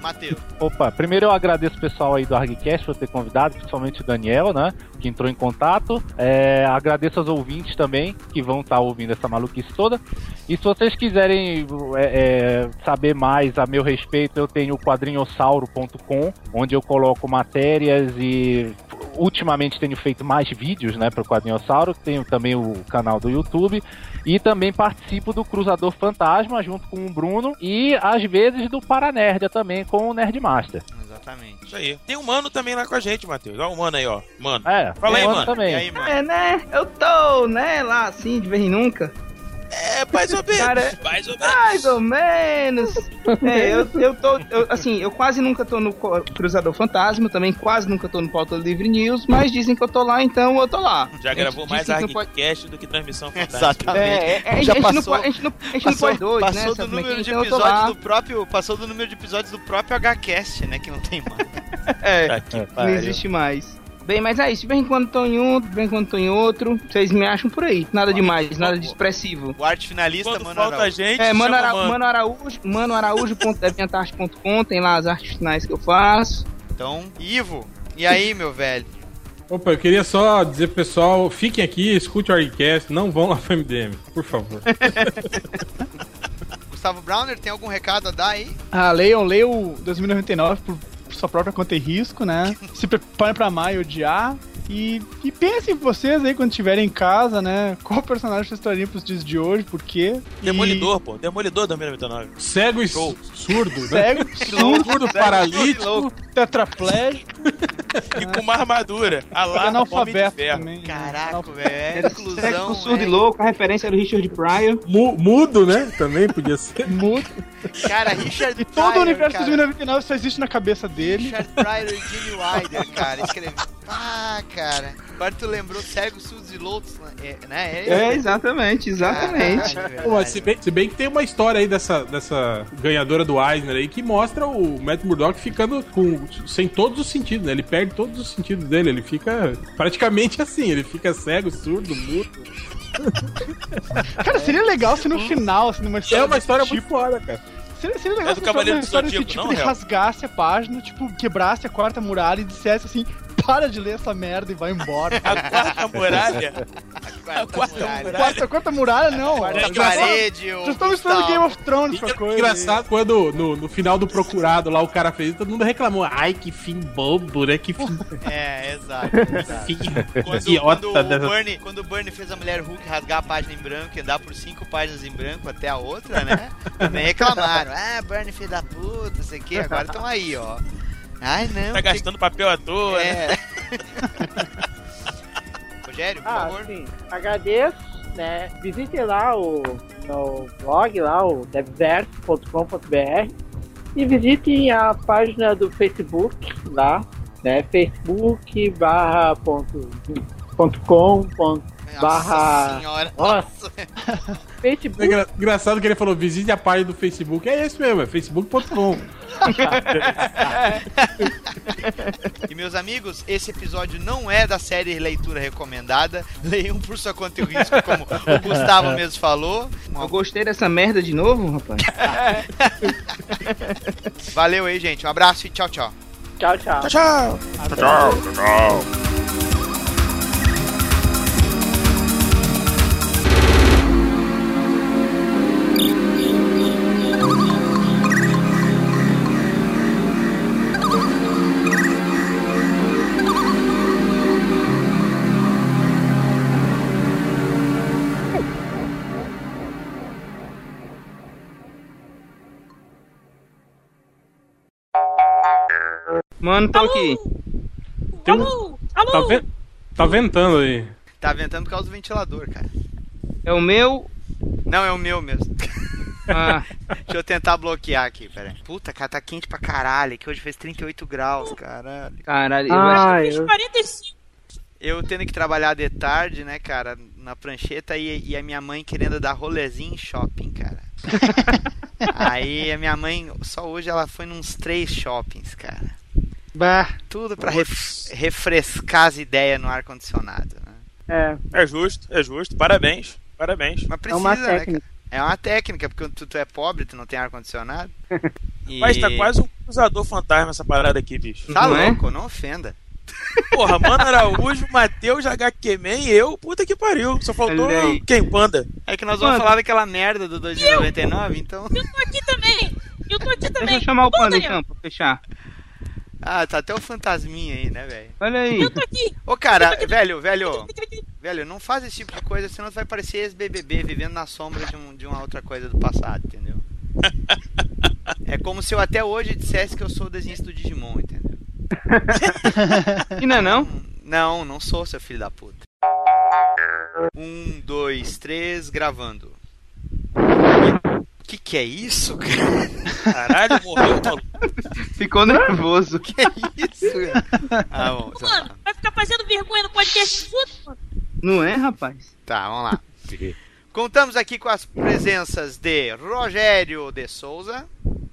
Matheus. Opa, primeiro eu agradeço o pessoal aí do ArgCast por ter convidado, principalmente o Daniel, né? Que entrou em contato. É, agradeço aos ouvintes também, que vão estar ouvindo essa maluquice toda. E se vocês quiserem é, é, saber mais a meu respeito, eu tenho o quadrinhossauro.com, onde eu coloco matérias e ultimamente tenho feito mais vídeos, né, para o Quadrinhossauro. Tenho também o canal do YouTube. E também participo do Cruzador Fantasma junto com o Bruno e às vezes do Paranerdia também com o Nerdmaster. Exatamente. Isso aí. Tem um mano também lá com a gente, Matheus. Olha o mano aí, ó. Mano. É, Fala aí, o mano. também. E aí, mano? É, né? Eu tô, né, lá assim, de vez em nunca. É, mais ou menos. Cara, mais ou menos. Mais ou menos. É, eu, eu tô. eu- assim, eu quase nunca tô no Cruzador Fantasma, também quase nunca tô no Pauta Livre News, mas dizem que eu tô lá, então eu tô lá. Já gravou mais não pode- do que transmissão fantástica. Exatamente. É, é, a, Já gente passou- não, pode- a gente não, a gente não Passou, pode dois, passou né? do número de Então episódios lá. do próprio. Passou do número de episódios do próprio HCast, né? Que não tem mais. É, Tá que não existe mais. Bem, mas é isso. De vez em quando tô em um, de vez em quando tô em outro. Vocês me acham por aí. Nada demais, nada de expressivo. O arte finalista, Quando mano. falta a Araújo. gente, É, Mano, Ara o mano. Mano Araújo, Mano Araújo.deviantarte.com, tem lá as artes finais que eu faço. Então, Ivo, e aí, meu velho? Opa, eu queria só dizer pro pessoal, fiquem aqui, escute o ArgCast, não vão lá pro MDM, por favor. Gustavo Browner, tem algum recado a dar aí? Ah, leiam, leiam 2099 por, sua própria conta e risco, né? Se preparem pra amar e odiar. E, e pensem vocês aí quando estiverem em casa, né? Qual personagem vocês trariam pros dias de hoje, por quê? Demolidor, pô. Demolidor 2099. Cego e Show. surdo, né? Cego, surdo, Cego, paralítico. Tetraplégico. E com uma armadura. A lá, de analfabeto Ferro. também. Caraca, velho. É inclusão. sexo surdo e né? louco, a referência era o Richard Pryor. Mu- mudo, né? Também podia ser. Mudo. Cara, Richard E todo Pryor, o universo cara. 2099 só existe na cabeça dele. Richard Pryor e Jimmy Wilder, cara, escreveu. Ah, cara. Agora tu lembrou Cego, Surdos e Loucos, é, né? É, exatamente, exatamente. Caralho, Pô, se, bem, se bem que tem uma história aí dessa, dessa ganhadora do Eisner aí que mostra o Matt Murdock ficando com, sem todos os sentidos, né? Ele perde todos os sentidos dele, ele fica praticamente assim, ele fica cego, surdo, mudo. Cara, seria legal se no final, assim, numa história. É uma história desse muito foda, cara. tipo, seria, seria legal É do se Cavaleiro do história desse Zodíaco, tipo não, ele Real? rasgasse a página, tipo, quebrasse a quarta muralha e dissesse assim: para de ler essa merda e vai embora. A quarta muralha. A quarta muralha. muralha. quarta, quarta muralha, não. Quarta Já- parede, Vocês estão misturando. Game of Thrones com a coisa. Engraçado quando no, no final do procurado lá o cara fez, todo mundo reclamou. Ai, que fim bobo, né? Que fim, É, exato. exato. fim Quando, idiota quando, o. Bernie, quando o Bernie fez a mulher Hulk rasgar a página em branco e andar por cinco páginas em branco até a outra, né? Também reclamaram. Ah, Bernie filho da puta, não sei o que. Agora estão aí, ó. Ai, não. Tá gastando papel à toa, né? É. Rogério, por Ah, favor. sim. Agradeço, né? Visite lá o no blog, lá, o devverso.com.br e visite a página do Facebook lá, né? Facebook barra ponto, ponto com ponto, barra... Nossa senhora. Nossa. É Facebook engra- engraçado que ele falou, visite a página do Facebook. É esse mesmo, é facebook.com. E meus amigos, esse episódio não é da série Leitura Recomendada. Leiam por sua conta e risco, como o Gustavo mesmo falou. Eu gostei dessa merda de novo, rapaz. Valeu aí, gente. Um abraço e tchau, tchau. Tchau, tchau. Tchau, tchau. Tchau, tchau. Mano, tô aqui. Tem um-? Tá, ve- tá ventando aí. Tá ventando por causa do ventilador, cara. É o meu. Não, é o meu mesmo. Ah, Deixa eu tentar bloquear aqui, pera aí. Puta, cara, tá quente pra caralho. Que hoje fez 38 graus, caralho. caralho. Ah, eu... 45. Eu tendo que trabalhar de tarde, né, cara, na prancheta e, e a minha mãe querendo dar rolezinho em shopping, cara. Aí a minha mãe, só hoje ela foi nos três shoppings, cara. Bah. Tudo pra ref- refrescar as ideias no ar-condicionado. Né? É, É justo, é justo. Parabéns, parabéns. Mas é precisa, uma né, técnica. cara? É uma técnica, porque tu, tu é pobre, tu não tem ar-condicionado. E... Mas tá quase um cruzador fantasma essa parada aqui, bicho. Tá Não é? louco, não ofenda. Porra, Mano Araújo, Matheus, HQ Man e eu, puta que pariu. Só faltou quem? Panda? É que nós vamos Mano. falar daquela merda do 2099, então. Eu tô aqui também. Eu tô aqui Deixa também. eu chamar o panda Daniel, então, pra fechar. Ah, tá até o fantasminha aí, né, velho? Olha aí. Eu tô aqui. Ô, cara, velho, velho, velho, não faz esse tipo de coisa, senão vai parecer ex-BBB vivendo na sombra de, um, de uma outra coisa do passado, entendeu? É como se eu até hoje dissesse que eu sou o desenhista do Digimon, entendeu? E não é não? Não, não sou, seu filho da puta. Um, dois, três, gravando. Que que é isso, cara? Caralho, morreu, maluco. Ficou nervoso. Que é isso, cara? Ah, bom, tá. Mano, vai ficar fazendo vergonha no podcast mano. Não é, rapaz? Tá, vamos lá. Contamos aqui com as presenças de Rogério de Souza.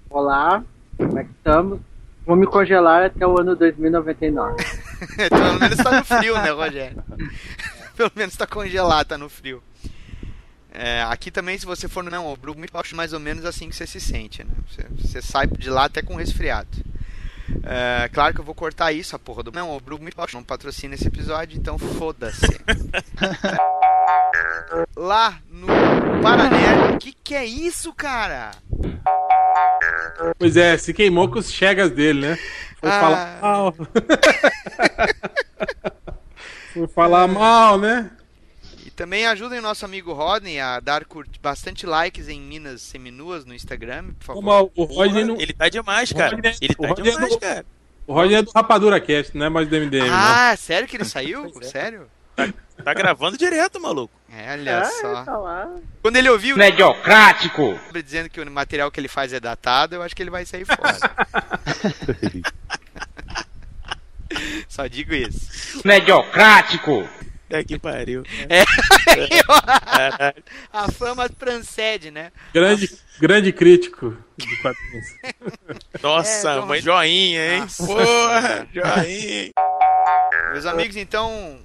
Olá, como é que estamos? Vou me congelar até o ano 2099. Pelo menos tá no frio, né, Rogério? Pelo menos tá congelado, tá no frio. É, aqui também, se você for no não, o Brugman, eu acho mais ou menos assim que você se sente, né? Você, você sai de lá até com resfriado. É, claro que eu vou cortar isso, a porra do. Não, o Brugman não patrocina esse episódio, então foda-se. lá no Paraná, o que, que é isso, cara? Pois é, se queimou com os chegas dele, né? Foi Ah. falar. "Ah, Por falar mal, né? Também ajudem o nosso amigo Rodney a dar bastante likes em Minas Seminuas no Instagram, por favor. Como o Rodney não. Ele tá demais, cara. Rodney- Ele tá Rodney é demais, do- cara. O Rodney é do Rapadura Cast, não é mais do MDM. Ah, sério que ele saiu? É. Sério? Tá gravando direto, maluco. É, olha Ah, só. tá. Quando ele ouviu Mediocrático! dizendo que o material que ele faz é datado, eu acho que ele vai sair fora. Só digo isso. Mediocrático! É que pariu. É. Caralho. A fama transcende, né? Grande, grande crítico de quadrinhos. Nossa, É, mãe, joinha, hein? Nossa. Porra, joinha. Meus amigos, então,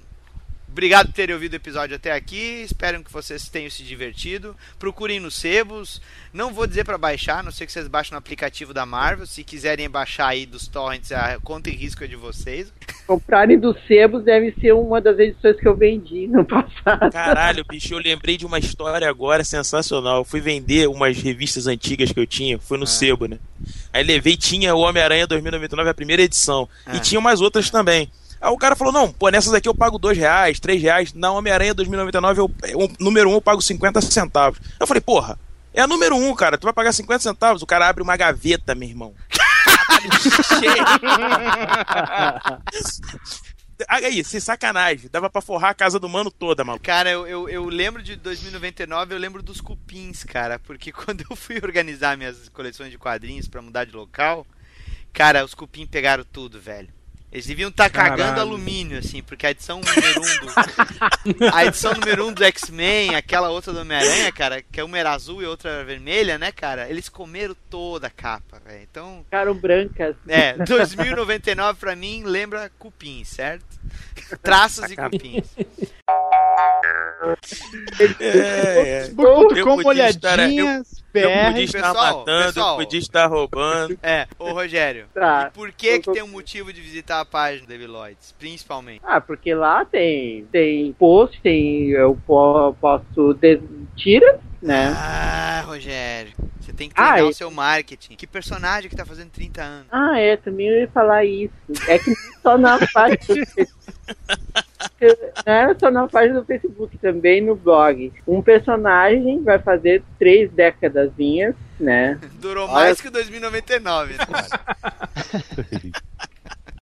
obrigado por terem ouvido o episódio até aqui. Espero que vocês tenham se divertido. Procurem nos sebos. Não vou dizer para baixar, não sei que vocês baixem no aplicativo da Marvel. Se quiserem baixar aí dos torrents, a conta e risco é de vocês. Comprarem dos sebos deve ser uma das edições que eu vendi no passado. Caralho, bicho, eu lembrei de uma história agora sensacional. Eu fui vender umas revistas antigas que eu tinha, foi no sebo, né? Aí levei, tinha o Homem-Aranha 2099, a primeira edição. Ah. E tinha umas outras também. Aí o cara falou: não, pô, nessas aqui eu pago dois reais, três reais. Na Homem-Aranha 2099, eu, o número um eu pago 50 centavos. Eu falei, porra, é a número um, cara, tu vai pagar 50 centavos? O cara abre uma gaveta, meu irmão. Aí, sem sacanagem, dava pra forrar a casa do mano toda, maluco. Cara, eu, eu, eu lembro de 2099, eu lembro dos cupins, cara, porque quando eu fui organizar minhas coleções de quadrinhos pra mudar de local, cara, os cupins pegaram tudo, velho. Eles deviam estar cagando Caralho. alumínio, assim, porque a edição número 1 um do. A edição número 1 um do X-Men, aquela outra do Homem-Aranha, cara, que uma era azul e outra era vermelha, né, cara? Eles comeram toda a capa, velho. Então. Ficaram brancas. É, 2099 pra mim lembra cupim, certo? Traços e cupins. É, é. Eu estar- olhadinhas, Eu podia estar Pessoal, matando, pessoal. podia estar roubando. É, ô Rogério. Tá. E por que que tem um motivo de visitar a página do Debiloids, principalmente? Ah, porque lá tem, tem post, tem. Eu po- posto de, tiras, né? Ah, Rogério, você tem que Ah, treinar e- o seu marketing. Que personagem que tá fazendo 30 anos? Ah, é, também eu ia falar isso. É que só na página era só na página do Facebook, também no blog. Um personagem vai fazer três décadas, né? Durou Olha- mais que 2099, né?